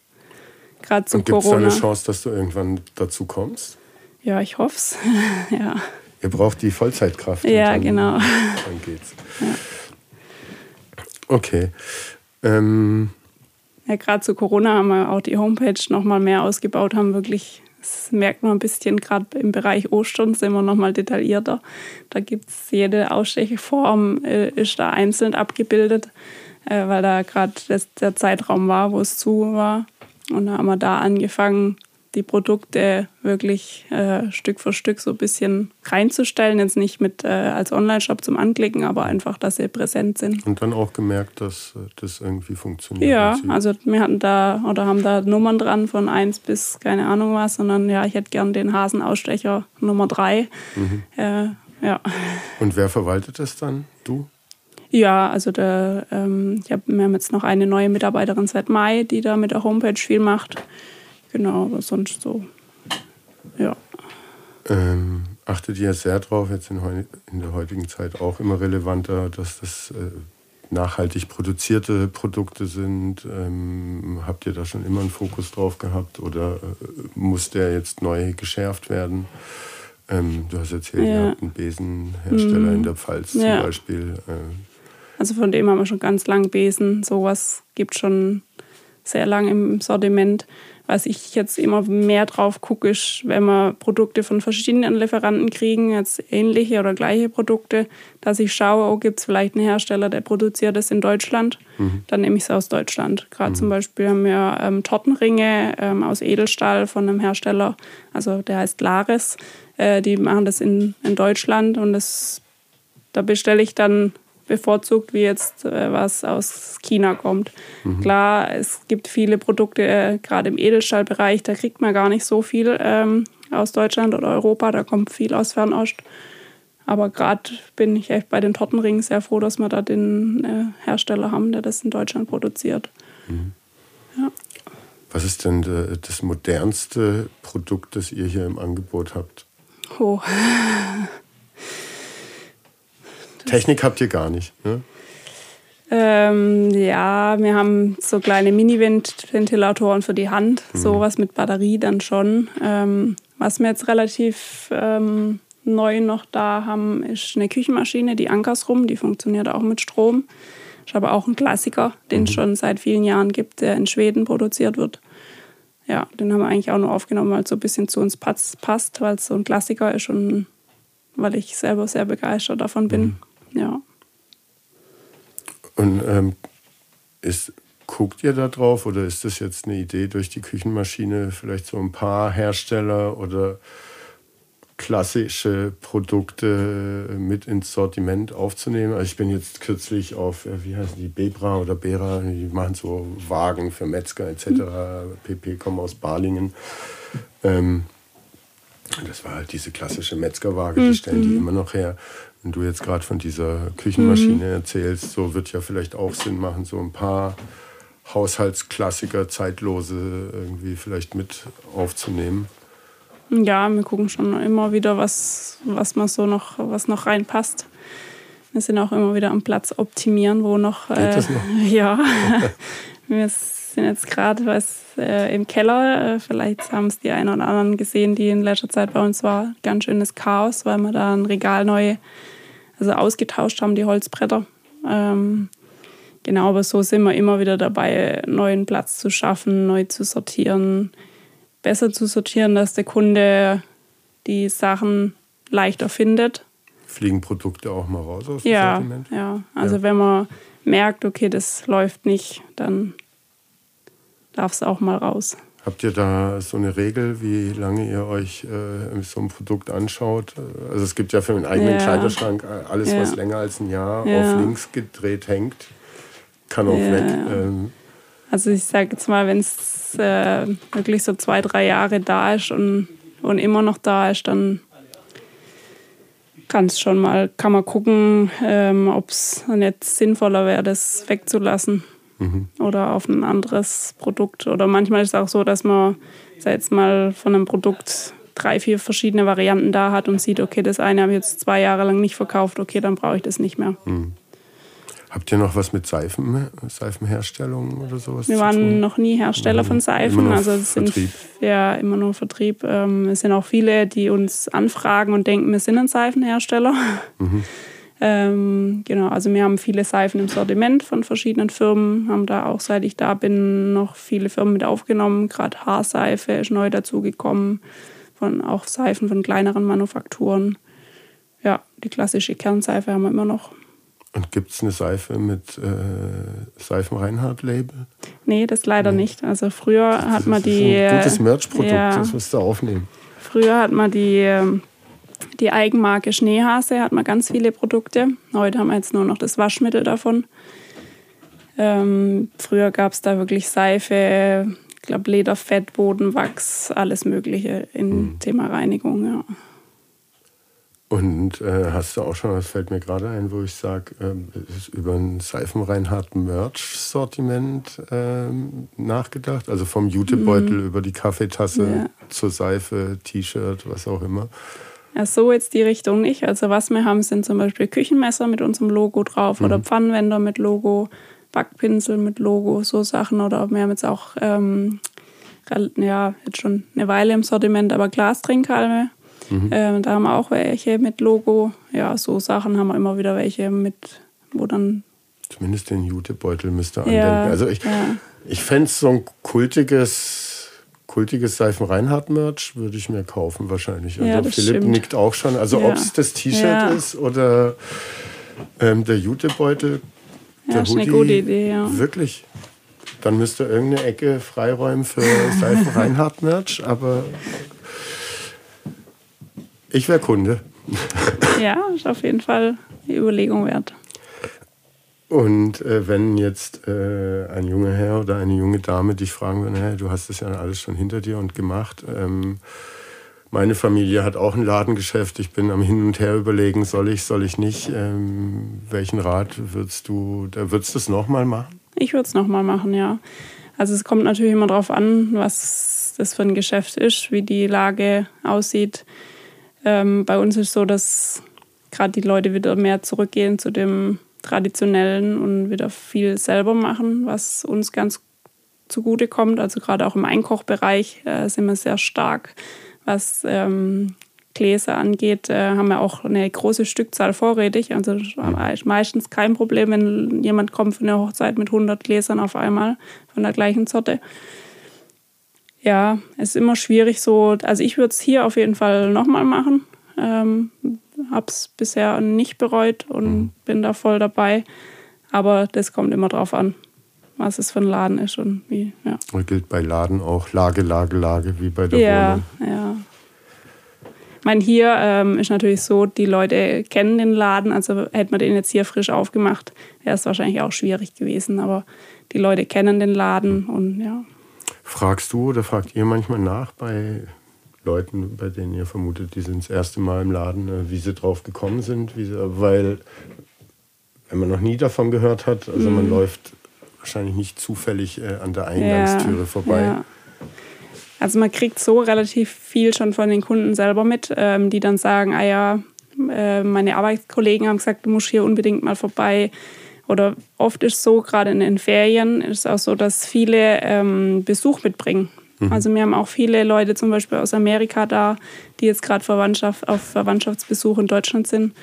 Gerade zu Und gibt's Corona. Gibt es eine Chance, dass du irgendwann dazu kommst? Ja, ich hoffe es. ja. Ihr braucht die Vollzeitkraft. Ja, dann, genau. Dann geht's. Ja. Okay. Ähm, ja, gerade zu Corona haben wir auch die Homepage noch mal mehr ausgebaut, haben wirklich, das merkt man ein bisschen, gerade im Bereich Ostern sind wir noch mal detaillierter. Da gibt es jede Ausstecheform, äh, ist da einzeln abgebildet, äh, weil da gerade der Zeitraum war, wo es zu war. Und da haben wir da angefangen, die Produkte wirklich äh, Stück für Stück so ein bisschen reinzustellen. Jetzt nicht mit äh, als Online-Shop zum Anklicken, aber einfach, dass sie präsent sind. Und dann auch gemerkt, dass äh, das irgendwie funktioniert. Ja, also wir hatten da oder haben da Nummern dran von 1 bis keine Ahnung was, sondern ja, ich hätte gern den Hasenausstecher Nummer 3. Mhm. Äh, ja. Und wer verwaltet das dann? Du? Ja, also der, ähm, hab, wir haben jetzt noch eine neue Mitarbeiterin seit Mai, die da mit der Homepage viel macht. Genau, aber sonst so, ja. Ähm, achtet ihr sehr drauf, jetzt in, in, der heutigen Zeit auch immer relevanter, dass das äh, nachhaltig produzierte Produkte sind? Ähm, habt ihr da schon immer einen Fokus drauf gehabt oder äh, muss der jetzt neu geschärft werden? Ähm, du hast erzählt, ja. ihr habt einen Besenhersteller mhm. in der Pfalz ja. zum Beispiel. Äh, also von dem haben wir schon ganz lang Besen. Sowas gibt schon sehr lang im Sortiment. Was ich jetzt immer mehr drauf gucke, ist, wenn wir Produkte von verschiedenen Lieferanten kriegen, jetzt ähnliche oder gleiche Produkte, dass ich schaue, oh, gibt es vielleicht einen Hersteller, der produziert das in Deutschland, mhm. dann nehme ich es aus Deutschland. Gerade mhm. zum Beispiel haben wir ähm, Tortenringe ähm, aus Edelstahl von einem Hersteller, also der heißt Laris. Äh, die machen das in, in Deutschland und das, da bestelle ich dann bevorzugt, wie jetzt äh, was aus China kommt. Mhm. Klar, es gibt viele Produkte, äh, gerade im Edelstahlbereich, da kriegt man gar nicht so viel ähm, aus Deutschland oder Europa, da kommt viel aus Fernost. Aber gerade bin ich echt bei den Tortenringen sehr froh, dass wir da den äh, Hersteller haben, der das in Deutschland produziert. Mhm. Ja. Was ist denn äh, das modernste Produkt, das ihr hier im Angebot habt? Oh. Technik habt ihr gar nicht, ne? Ähm, ja, wir haben so kleine Mini-Ventilatoren für die Hand, mhm. sowas mit Batterie dann schon. Ähm, was wir jetzt relativ ähm, neu noch da haben, ist eine Küchenmaschine, die Ankersrum, die funktioniert auch mit Strom. Ist aber auch ein Klassiker, den es mhm. schon seit vielen Jahren gibt, der in Schweden produziert wird. Ja, den haben wir eigentlich auch nur aufgenommen, weil es so ein bisschen zu uns passt, weil es so ein Klassiker ist und weil ich selber sehr begeistert davon bin. Mhm. Ja. Und ähm, ist, guckt ihr da drauf oder ist das jetzt eine Idee durch die Küchenmaschine, vielleicht so ein paar Hersteller oder klassische Produkte mit ins Sortiment aufzunehmen? Also ich bin jetzt kürzlich auf, äh, wie heißen die, Bebra oder Bera, die machen so Wagen für Metzger etc. Mhm. PP kommen aus Balingen. Ähm, das war halt diese klassische Metzgerwaage, die stellen die mhm. immer noch her. Wenn du jetzt gerade von dieser Küchenmaschine mhm. erzählst, so wird ja vielleicht auch Sinn machen, so ein paar Haushaltsklassiker, zeitlose irgendwie vielleicht mit aufzunehmen. Ja, wir gucken schon immer wieder, was, was man so noch, was noch reinpasst. Wir sind auch immer wieder am Platz optimieren, wo noch. Geht das noch? Äh, ja. wir sind jetzt gerade was äh, im Keller. Äh, vielleicht haben es die einen oder anderen gesehen, die in letzter Zeit bei uns war. Ganz schönes Chaos, weil wir da ein Regal neu, also ausgetauscht haben, die Holzbretter. Ähm, genau, aber so sind wir immer wieder dabei, neuen Platz zu schaffen, neu zu sortieren, besser zu sortieren, dass der Kunde die Sachen leichter findet. Fliegen Produkte auch mal raus aus dem ja, Sortiment? Ja, also ja. wenn man merkt, okay, das läuft nicht, dann darf es auch mal raus. Habt ihr da so eine Regel, wie lange ihr euch äh, so ein Produkt anschaut? Also es gibt ja für den eigenen ja. Kleiderschrank äh, alles, ja. was länger als ein Jahr ja. auf links gedreht hängt, kann auch weg. Ähm. Also ich sage jetzt mal, wenn es äh, wirklich so zwei, drei Jahre da ist und, und immer noch da ist, dann kann es schon mal, kann man gucken, ähm, ob es nicht sinnvoller wäre, das wegzulassen mhm. oder auf ein anderes Produkt. Oder manchmal ist es auch so, dass man jetzt mal von einem Produkt drei, vier verschiedene Varianten da hat und sieht, okay, das eine habe ich jetzt zwei Jahre lang nicht verkauft, okay, dann brauche ich das nicht mehr. Mhm. Habt ihr noch was mit Seifen, Seifenherstellung oder sowas? Wir waren noch nie Hersteller von Seifen, also es sind ja immer nur Vertrieb. Ähm, es sind auch viele, die uns anfragen und denken, wir sind ein Seifenhersteller. Mhm. Ähm, genau, also wir haben viele Seifen im Sortiment von verschiedenen Firmen, haben da auch seit ich da bin noch viele Firmen mit aufgenommen. Gerade Haarseife ist neu dazugekommen, von auch Seifen von kleineren Manufakturen. Ja, die klassische Kernseife haben wir immer noch. Und gibt es eine Seife mit äh, Seifenreinhardt-Label? Nee, das leider nee. nicht. Also früher das hat man die. Ein gutes Merch-Produkt, ja, das wirst du aufnehmen. Früher hat man die, ähm, die Eigenmarke Schneehase, hat man ganz viele Produkte. Heute haben wir jetzt nur noch das Waschmittel davon. Ähm, früher gab es da wirklich Seife, ich glaube Lederfett, Bodenwachs, alles Mögliche im hm. Thema Reinigung. Ja. Und äh, hast du auch schon, das fällt mir gerade ein, wo ich sage, äh, über ein Seifenreinhardt Merch-Sortiment äh, nachgedacht? Also vom Jutebeutel mhm. über die Kaffeetasse ja. zur Seife, T-Shirt, was auch immer. So jetzt die Richtung nicht. Also was wir haben, sind zum Beispiel Küchenmesser mit unserem Logo drauf mhm. oder Pfannenwender mit Logo, Backpinsel mit Logo, so Sachen. Oder wir haben jetzt auch, ähm, ja, jetzt schon eine Weile im Sortiment, aber Glastrinkalme Mhm. Ähm, da haben wir auch welche mit Logo. Ja, so Sachen haben wir immer wieder welche mit, wo dann. Zumindest den Jutebeutel müsste andenken. Ja, also ich, ja. ich fände so ein kultiges, kultiges Seifen-Reinhardt-Merch würde ich mir kaufen wahrscheinlich. Also ja, Philipp stimmt. nickt auch schon. Also ob es das T-Shirt ist oder ähm, der Jutebeutel. Ja, der ist Hoodie, eine gute Idee, ja. Wirklich. Dann müsste irgendeine Ecke freiräumen für Seifen-Reinhardt-Merch, aber ich wäre Kunde. ja, ist auf jeden Fall die Überlegung wert. Und äh, wenn jetzt äh, ein junger Herr oder eine junge Dame dich fragen würde, hey, du hast das ja alles schon hinter dir und gemacht. Ähm, meine Familie hat auch ein Ladengeschäft. Ich bin am Hin und Her überlegen, soll ich, soll ich nicht. Ähm, welchen Rat würdest du, da würdest du es nochmal machen? Ich würde es nochmal machen, ja. Also es kommt natürlich immer darauf an, was das für ein Geschäft ist, wie die Lage aussieht. Ähm, bei uns ist so, dass gerade die Leute wieder mehr zurückgehen zu dem Traditionellen und wieder viel selber machen, was uns ganz zugute kommt. Also gerade auch im Einkochbereich äh, sind wir sehr stark, was ähm, Gläser angeht, äh, haben wir auch eine große Stückzahl vorrätig. Also ist meistens kein Problem, wenn jemand kommt für eine Hochzeit mit 100 Gläsern auf einmal von der gleichen Sorte ja, es ist immer schwierig so. Also ich würde es hier auf jeden Fall nochmal machen. Ähm, habe es bisher nicht bereut und mhm. bin da voll dabei. Aber das kommt immer drauf an, was es für ein Laden ist und wie. Ja. Und gilt bei Laden auch Lage, Lage, Lage, wie bei der ja, Wohnung. Ja, ja. Ich meine, hier ähm, ist natürlich so, die Leute kennen den Laden. Also hätte man den jetzt hier frisch aufgemacht, wäre es wahrscheinlich auch schwierig gewesen. Aber die Leute kennen den Laden mhm. und ja. Fragst du oder fragt ihr manchmal nach bei Leuten, bei denen ihr vermutet, die sind das erste Mal im Laden, äh, wie sie drauf gekommen sind? Sie, weil, wenn man noch nie davon gehört hat, also mhm. man läuft wahrscheinlich nicht zufällig äh, an der Eingangstüre ja, vorbei. Ja. Also man kriegt so relativ viel schon von den Kunden selber mit, ähm, die dann sagen, ah ja, äh, meine Arbeitskollegen haben gesagt, du musst hier unbedingt mal vorbei oder oft ist so, gerade in den Ferien, ist es auch so, dass viele ähm, Besuch mitbringen. Mhm. Also wir haben auch viele Leute zum Beispiel aus Amerika da, die jetzt gerade Verwandtschaft, auf Verwandtschaftsbesuch in Deutschland sind.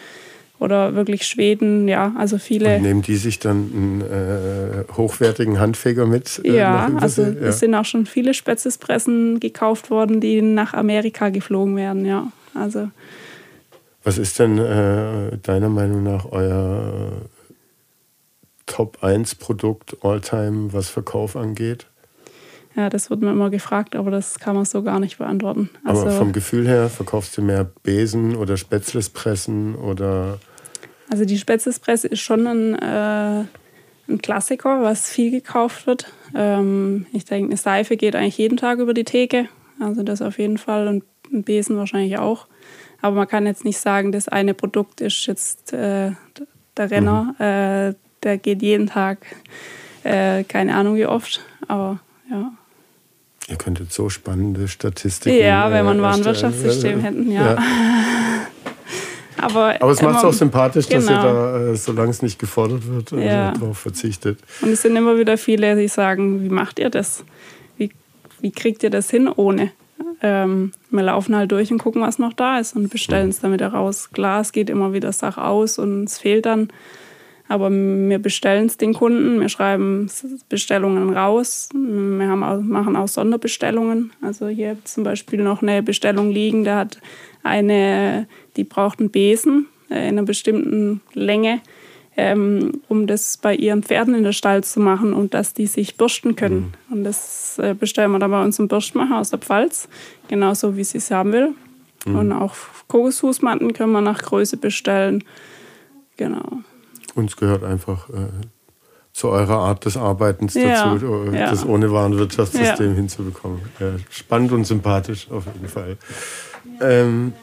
Oder wirklich Schweden, ja, also viele. Und nehmen die sich dann einen äh, hochwertigen Handfeger mit? Äh, ja, also ja. es sind auch schon viele Spätzespressen gekauft worden, die nach Amerika geflogen werden, ja. Also. Was ist denn äh, deiner Meinung nach euer Top 1 Produkt Alltime, was Verkauf angeht? Ja, das wird mir immer gefragt, aber das kann man so gar nicht beantworten. Also, aber vom Gefühl her, verkaufst du mehr Besen oder Spätzlespressen oder? Also die Spätzlespresse ist schon ein, äh, ein Klassiker, was viel gekauft wird. Ähm, ich denke, eine Seife geht eigentlich jeden Tag über die Theke. Also das auf jeden Fall und ein Besen wahrscheinlich auch. Aber man kann jetzt nicht sagen, das eine Produkt ist jetzt äh, der Renner. Mhm. Äh, der geht jeden Tag, äh, keine Ahnung wie oft, aber ja. Ihr könntet so spannende Statistiken. Ja, wenn man äh, ein Wirtschaftssystem hätten, ja. ja. Aber, Aber es macht es auch sympathisch, genau. dass ihr genau. da, äh, solange es nicht gefordert wird, äh, ja. darauf verzichtet. Und es sind immer wieder viele, die sagen, wie macht ihr das? Wie, wie kriegt ihr das hin ohne? Ähm, wir laufen halt durch und gucken, was noch da ist und bestellen es dann wieder raus. Klar, es geht immer wieder Sach aus und es fehlt dann. Aber wir bestellen es den Kunden, wir schreiben Bestellungen raus, wir haben auch, machen auch Sonderbestellungen. Also hier zum Beispiel noch eine Bestellung liegen, da hat eine, die braucht einen Besen äh, in einer bestimmten Länge, ähm, um das bei ihren Pferden in der Stall zu machen und dass die sich bürsten können. Mhm. Und das äh, bestellen wir dann bei uns im Bürstmacher aus der Pfalz, genauso wie sie es haben will. Mhm. Und auch Kokosfußmatten können wir nach Größe bestellen. Genau. Uns gehört einfach äh, zu eurer Art des Arbeitens ja, dazu, äh, ja. das ohne Warenwirtschaftssystem ja. hinzubekommen. spannend und sympathisch auf jeden Fall. Ähm,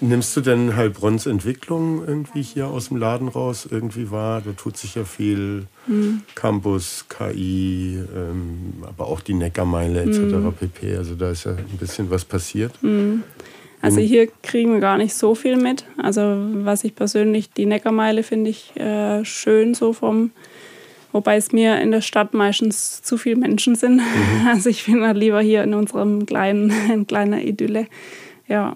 nimmst du denn Heilbronns Entwicklung irgendwie hier aus dem Laden raus irgendwie wahr? Da tut sich ja viel mhm. Campus, KI, ähm, aber auch die Neckarmeile etc. Mhm. pp. Also da ist ja ein bisschen was passiert. Mhm. Also hier kriegen wir gar nicht so viel mit. Also was ich persönlich, die Neckarmeile finde ich äh, schön so vom, wobei es mir in der Stadt meistens zu viele Menschen sind. Mhm. Also ich bin halt lieber hier in unserem kleinen, in kleiner Idylle. Ja,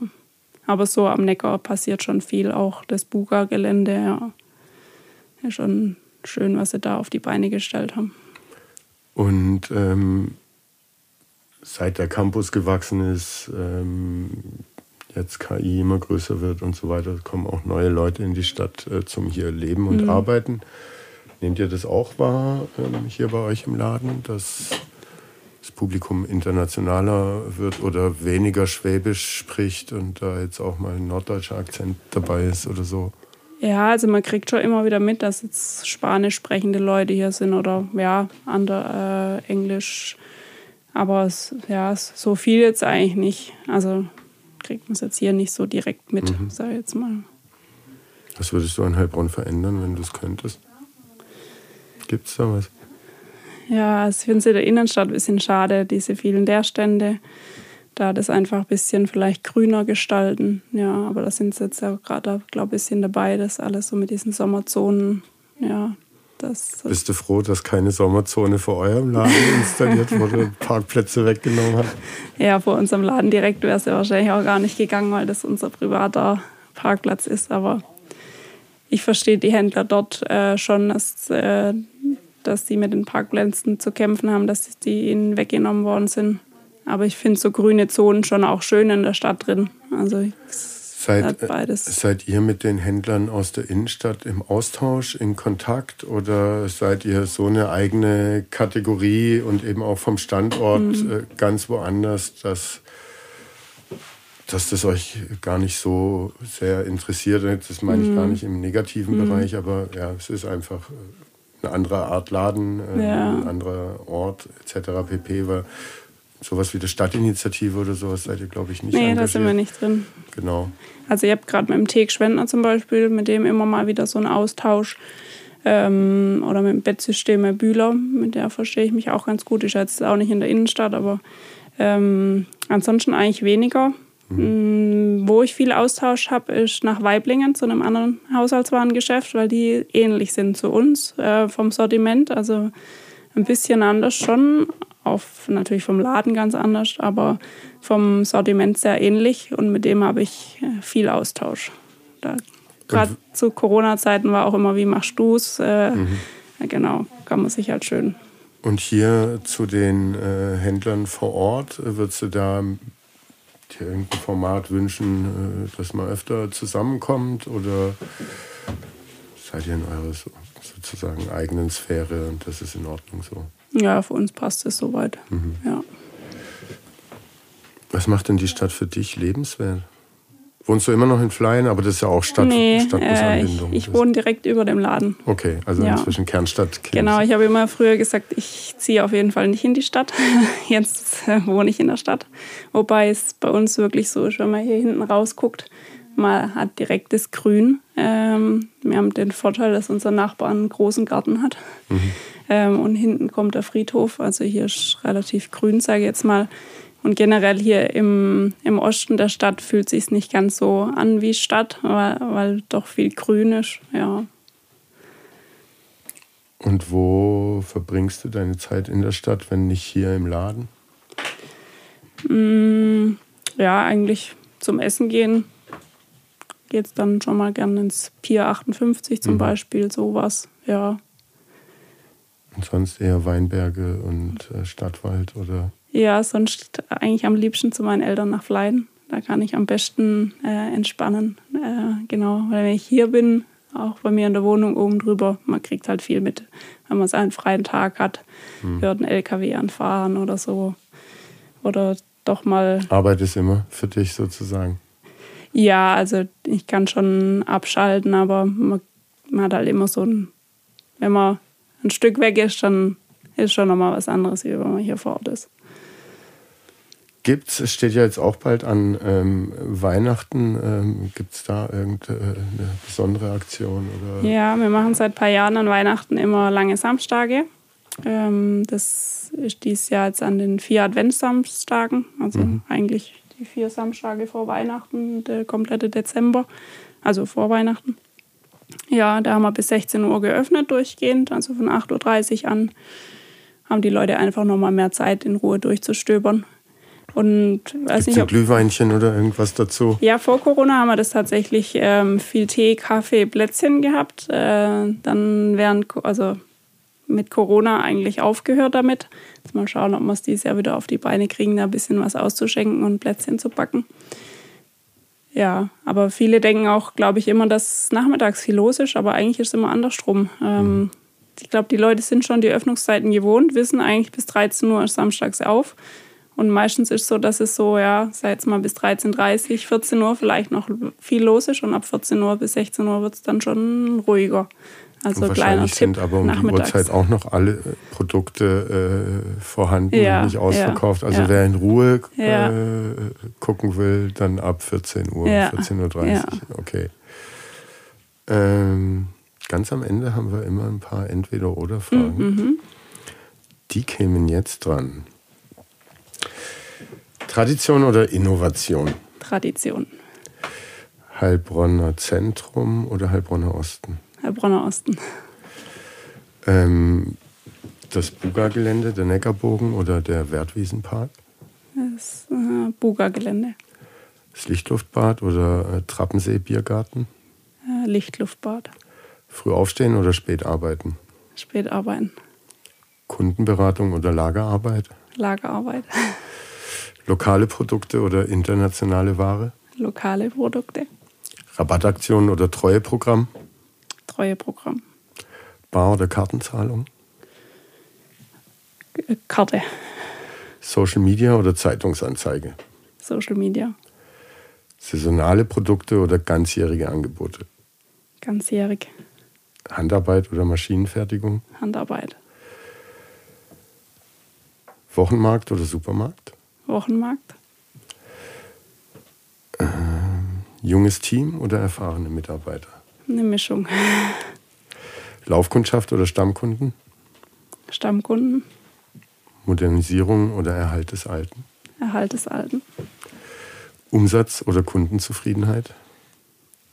aber so am Neckar passiert schon viel, auch das Buga-Gelände. Ja. ja, schon schön, was sie da auf die Beine gestellt haben. Und ähm, seit der Campus gewachsen ist, ähm, jetzt KI immer größer wird und so weiter, kommen auch neue Leute in die Stadt äh, zum hier leben und mhm. arbeiten. Nehmt ihr das auch wahr ähm, hier bei euch im Laden, dass das Publikum internationaler wird oder weniger Schwäbisch spricht und da jetzt auch mal ein norddeutscher Akzent dabei ist oder so? Ja, also man kriegt schon immer wieder mit, dass jetzt spanisch sprechende Leute hier sind oder ja, andere äh, Englisch. Aber es, ja, so viel jetzt eigentlich nicht. Also kriegt man es jetzt hier nicht so direkt mit, mhm. sag ich jetzt mal. Was würdest du an Heilbronn verändern, wenn du es könntest? Gibt es da was? Ja, also ich finde es in der Innenstadt ein bisschen schade, diese vielen Leerstände. Da das einfach ein bisschen vielleicht grüner gestalten. Ja, aber da sind sie jetzt ja gerade, glaube ich, ein bisschen dabei, das alles so mit diesen Sommerzonen ja, das, Bist du froh, dass keine Sommerzone vor eurem Laden installiert wurde und Parkplätze weggenommen hat? Ja, vor unserem Laden direkt wäre es ja wahrscheinlich auch gar nicht gegangen, weil das unser privater Parkplatz ist. Aber ich verstehe die Händler dort äh, schon, dass, äh, dass die mit den Parkplätzen zu kämpfen haben, dass die ihnen weggenommen worden sind. Aber ich finde so grüne Zonen schon auch schön in der Stadt drin. Also ich Seid, seid ihr mit den Händlern aus der Innenstadt im Austausch, in Kontakt oder seid ihr so eine eigene Kategorie und eben auch vom Standort mhm. Äh, ganz woanders, dass, dass das euch gar nicht so sehr interessiert? Das meine ich mhm. gar nicht im negativen mhm. Bereich, aber ja, es ist einfach eine andere Art Laden, äh, ja. ein anderer Ort etc. pp. Weil sowas wie die Stadtinitiative oder sowas seid ihr, glaube ich, nicht Nee, da sind wir nicht drin. Genau. Also ich habe gerade mit dem Teg Schwendner zum Beispiel, mit dem immer mal wieder so einen Austausch. Ähm, oder mit dem Bettsystem Bühler, mit der verstehe ich mich auch ganz gut. Ich jetzt auch nicht in der Innenstadt, aber ähm, ansonsten eigentlich weniger. Mhm. Mm, wo ich viel Austausch habe, ist nach Weiblingen zu einem anderen Haushaltswarengeschäft, weil die ähnlich sind zu uns äh, vom Sortiment. Also ein bisschen anders schon, auf natürlich vom Laden ganz anders, aber vom Sortiment sehr ähnlich und mit dem habe ich äh, viel Austausch. Gerade zu Corona-Zeiten war auch immer, wie machst du es? Äh, mhm. Genau, kann man sich halt schön. Und hier zu den äh, Händlern vor Ort, würdest du da dir irgendein Format wünschen, äh, dass man öfter zusammenkommt oder seid ihr in eurer sozusagen eigenen Sphäre und das ist in Ordnung so? Ja, für uns passt es soweit. Mhm. Ja. Was macht denn die Stadt für dich lebenswert? Wohnst du immer noch in Fleien, aber das ist ja auch Stadt, nee, Stadtbusanbindung. Äh, ich, ich wohne direkt über dem Laden. Okay, also ja. inzwischen Kernstadt. Genau, ich habe immer früher gesagt, ich ziehe auf jeden Fall nicht in die Stadt. Jetzt äh, wohne ich in der Stadt. Wobei es bei uns wirklich so ist, wenn man hier hinten rausguckt, man hat direktes Grün. Ähm, wir haben den Vorteil, dass unser Nachbar einen großen Garten hat. Mhm. Ähm, und hinten kommt der Friedhof. Also hier ist relativ grün, sage ich jetzt mal. Und generell hier im, im Osten der Stadt fühlt sich nicht ganz so an wie Stadt, weil, weil doch viel grün ist. Ja. Und wo verbringst du deine Zeit in der Stadt, wenn nicht hier im Laden? Mm, ja, eigentlich zum Essen gehen geht es dann schon mal gerne ins Pier 58 zum mhm. Beispiel, sowas, ja. Und sonst eher Weinberge und äh, Stadtwald oder? Ja, sonst eigentlich am liebsten zu meinen Eltern nach Fleiden. Da kann ich am besten äh, entspannen. Äh, genau, weil wenn ich hier bin, auch bei mir in der Wohnung oben drüber, man kriegt halt viel mit, wenn man seinen freien Tag hat, hm. hört einen LKW anfahren oder so. Oder doch mal. Arbeit ist immer für dich sozusagen. Ja, also ich kann schon abschalten, aber man, man hat halt immer so ein, wenn man ein Stück weg ist, dann ist schon nochmal was anderes, wie wenn man hier vor Ort ist. Gibt's, es steht ja jetzt auch bald an ähm, Weihnachten, ähm, gibt es da irgendeine besondere Aktion? Oder? Ja, wir machen seit ein paar Jahren an Weihnachten immer lange Samstage. Ähm, das ist dieses Jahr jetzt an den vier Adventssamstagen, also mhm. eigentlich die vier Samstage vor Weihnachten, der komplette Dezember, also vor Weihnachten. Ja, da haben wir bis 16 Uhr geöffnet durchgehend, also von 8.30 Uhr an haben die Leute einfach nochmal mehr Zeit, in Ruhe durchzustöbern. Und weiß nicht, ob, Glühweinchen oder irgendwas dazu? Ja, vor Corona haben wir das tatsächlich ähm, viel Tee, Kaffee, Plätzchen gehabt. Äh, dann während, also mit Corona eigentlich aufgehört damit. Jetzt mal schauen, ob wir es dieses Jahr wieder auf die Beine kriegen, da ein bisschen was auszuschenken und Plätzchen zu backen. Ja, aber viele denken auch, glaube ich, immer, dass nachmittags viel los ist, aber eigentlich ist es immer andersrum. Ähm, mhm. Ich glaube, die Leute sind schon die Öffnungszeiten gewohnt, wissen eigentlich bis 13 Uhr samstags auf. Und meistens ist es so, dass es so, ja, sei jetzt mal bis 13.30 14 Uhr vielleicht noch viel los ist und ab 14 Uhr bis 16 Uhr wird es dann schon ruhiger. Also und wahrscheinlich sind aber um die Uhrzeit auch noch alle äh, Produkte äh, vorhanden ja, und nicht ausverkauft. Ja, also ja. wer in Ruhe äh, gucken will, dann ab 14 Uhr, 14.30 Uhr. Okay. Ähm, ganz am Ende haben wir immer ein paar Entweder-Oder-Fragen. Mhm. Die kämen jetzt dran. Tradition oder Innovation? Tradition. Heilbronner Zentrum oder Heilbronner Osten? Heilbronner Osten. Ähm, das Buga-Gelände, der Neckarbogen oder der Wertwiesenpark? Das äh, Buga-Gelände. Das Lichtluftbad oder äh, Trappensee-Biergarten? Äh, Lichtluftbad. Früh aufstehen oder spät arbeiten? Spät arbeiten. Kundenberatung oder Lagerarbeit? Lagerarbeit. Lokale Produkte oder internationale Ware? Lokale Produkte. Rabattaktionen oder Treueprogramm? Treueprogramm. Bar- oder Kartenzahlung? Äh, Karte. Social Media oder Zeitungsanzeige? Social Media. Saisonale Produkte oder ganzjährige Angebote? Ganzjährig. Handarbeit oder Maschinenfertigung? Handarbeit. Wochenmarkt oder Supermarkt? Wochenmarkt. Ähm, junges Team oder erfahrene Mitarbeiter? Eine Mischung. Laufkundschaft oder Stammkunden? Stammkunden. Modernisierung oder Erhalt des Alten? Erhalt des Alten. Umsatz oder Kundenzufriedenheit?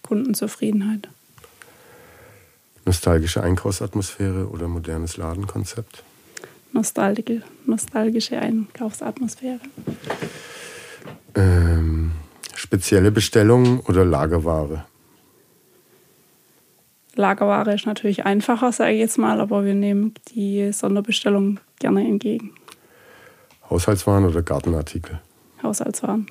Kundenzufriedenheit. Nostalgische Einkaufsatmosphäre oder modernes Ladenkonzept? nostalgische, nostalgische Einkaufsatmosphäre. Ähm, spezielle Bestellungen oder Lagerware? Lagerware ist natürlich einfacher, sage ich jetzt mal, aber wir nehmen die Sonderbestellung gerne entgegen. Haushaltswaren oder Gartenartikel? Haushaltswaren.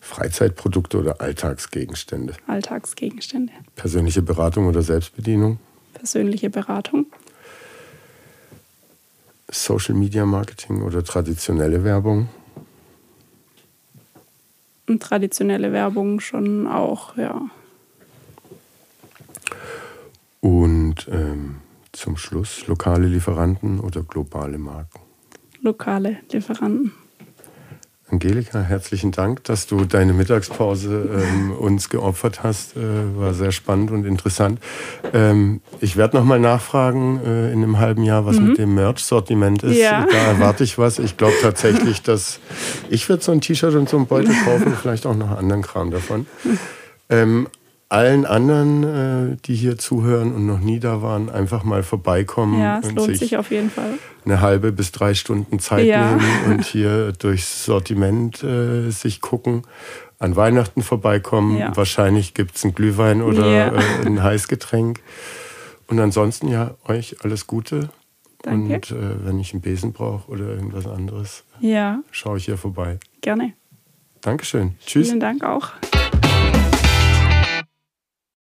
Freizeitprodukte oder Alltagsgegenstände? Alltagsgegenstände. Persönliche Beratung oder Selbstbedienung? Persönliche Beratung. Social Media Marketing oder traditionelle Werbung? Und traditionelle Werbung schon auch, ja. Und ähm, zum Schluss lokale Lieferanten oder globale Marken? Lokale Lieferanten. Angelika, herzlichen Dank, dass du deine Mittagspause ähm, uns geopfert hast. Äh, war sehr spannend und interessant. Ähm, ich werde nochmal nachfragen äh, in einem halben Jahr, was mhm. mit dem Merch-Sortiment ist. Ja. Da erwarte ich was. Ich glaube tatsächlich, dass ich würde so ein T-Shirt und so ein Beutel kaufen, vielleicht auch noch anderen Kram davon. Ähm, allen anderen, äh, die hier zuhören und noch nie da waren, einfach mal vorbeikommen. Ja, es und lohnt sich sich auf jeden Fall. eine halbe bis drei Stunden Zeit Ja. nehmen und hier durchs Sortiment äh, sich gucken. An Weihnachten vorbeikommen. Ja. Wahrscheinlich gibt es einen Glühwein oder Ja. äh, ein Heißgetränk. Und ansonsten ja, euch alles Gute. Danke. Und äh, wenn ich einen Besen brauche oder irgendwas anderes, Ja, schaue ich hier vorbei. gerne. Dankeschön. Tschüss. Vielen Dank auch.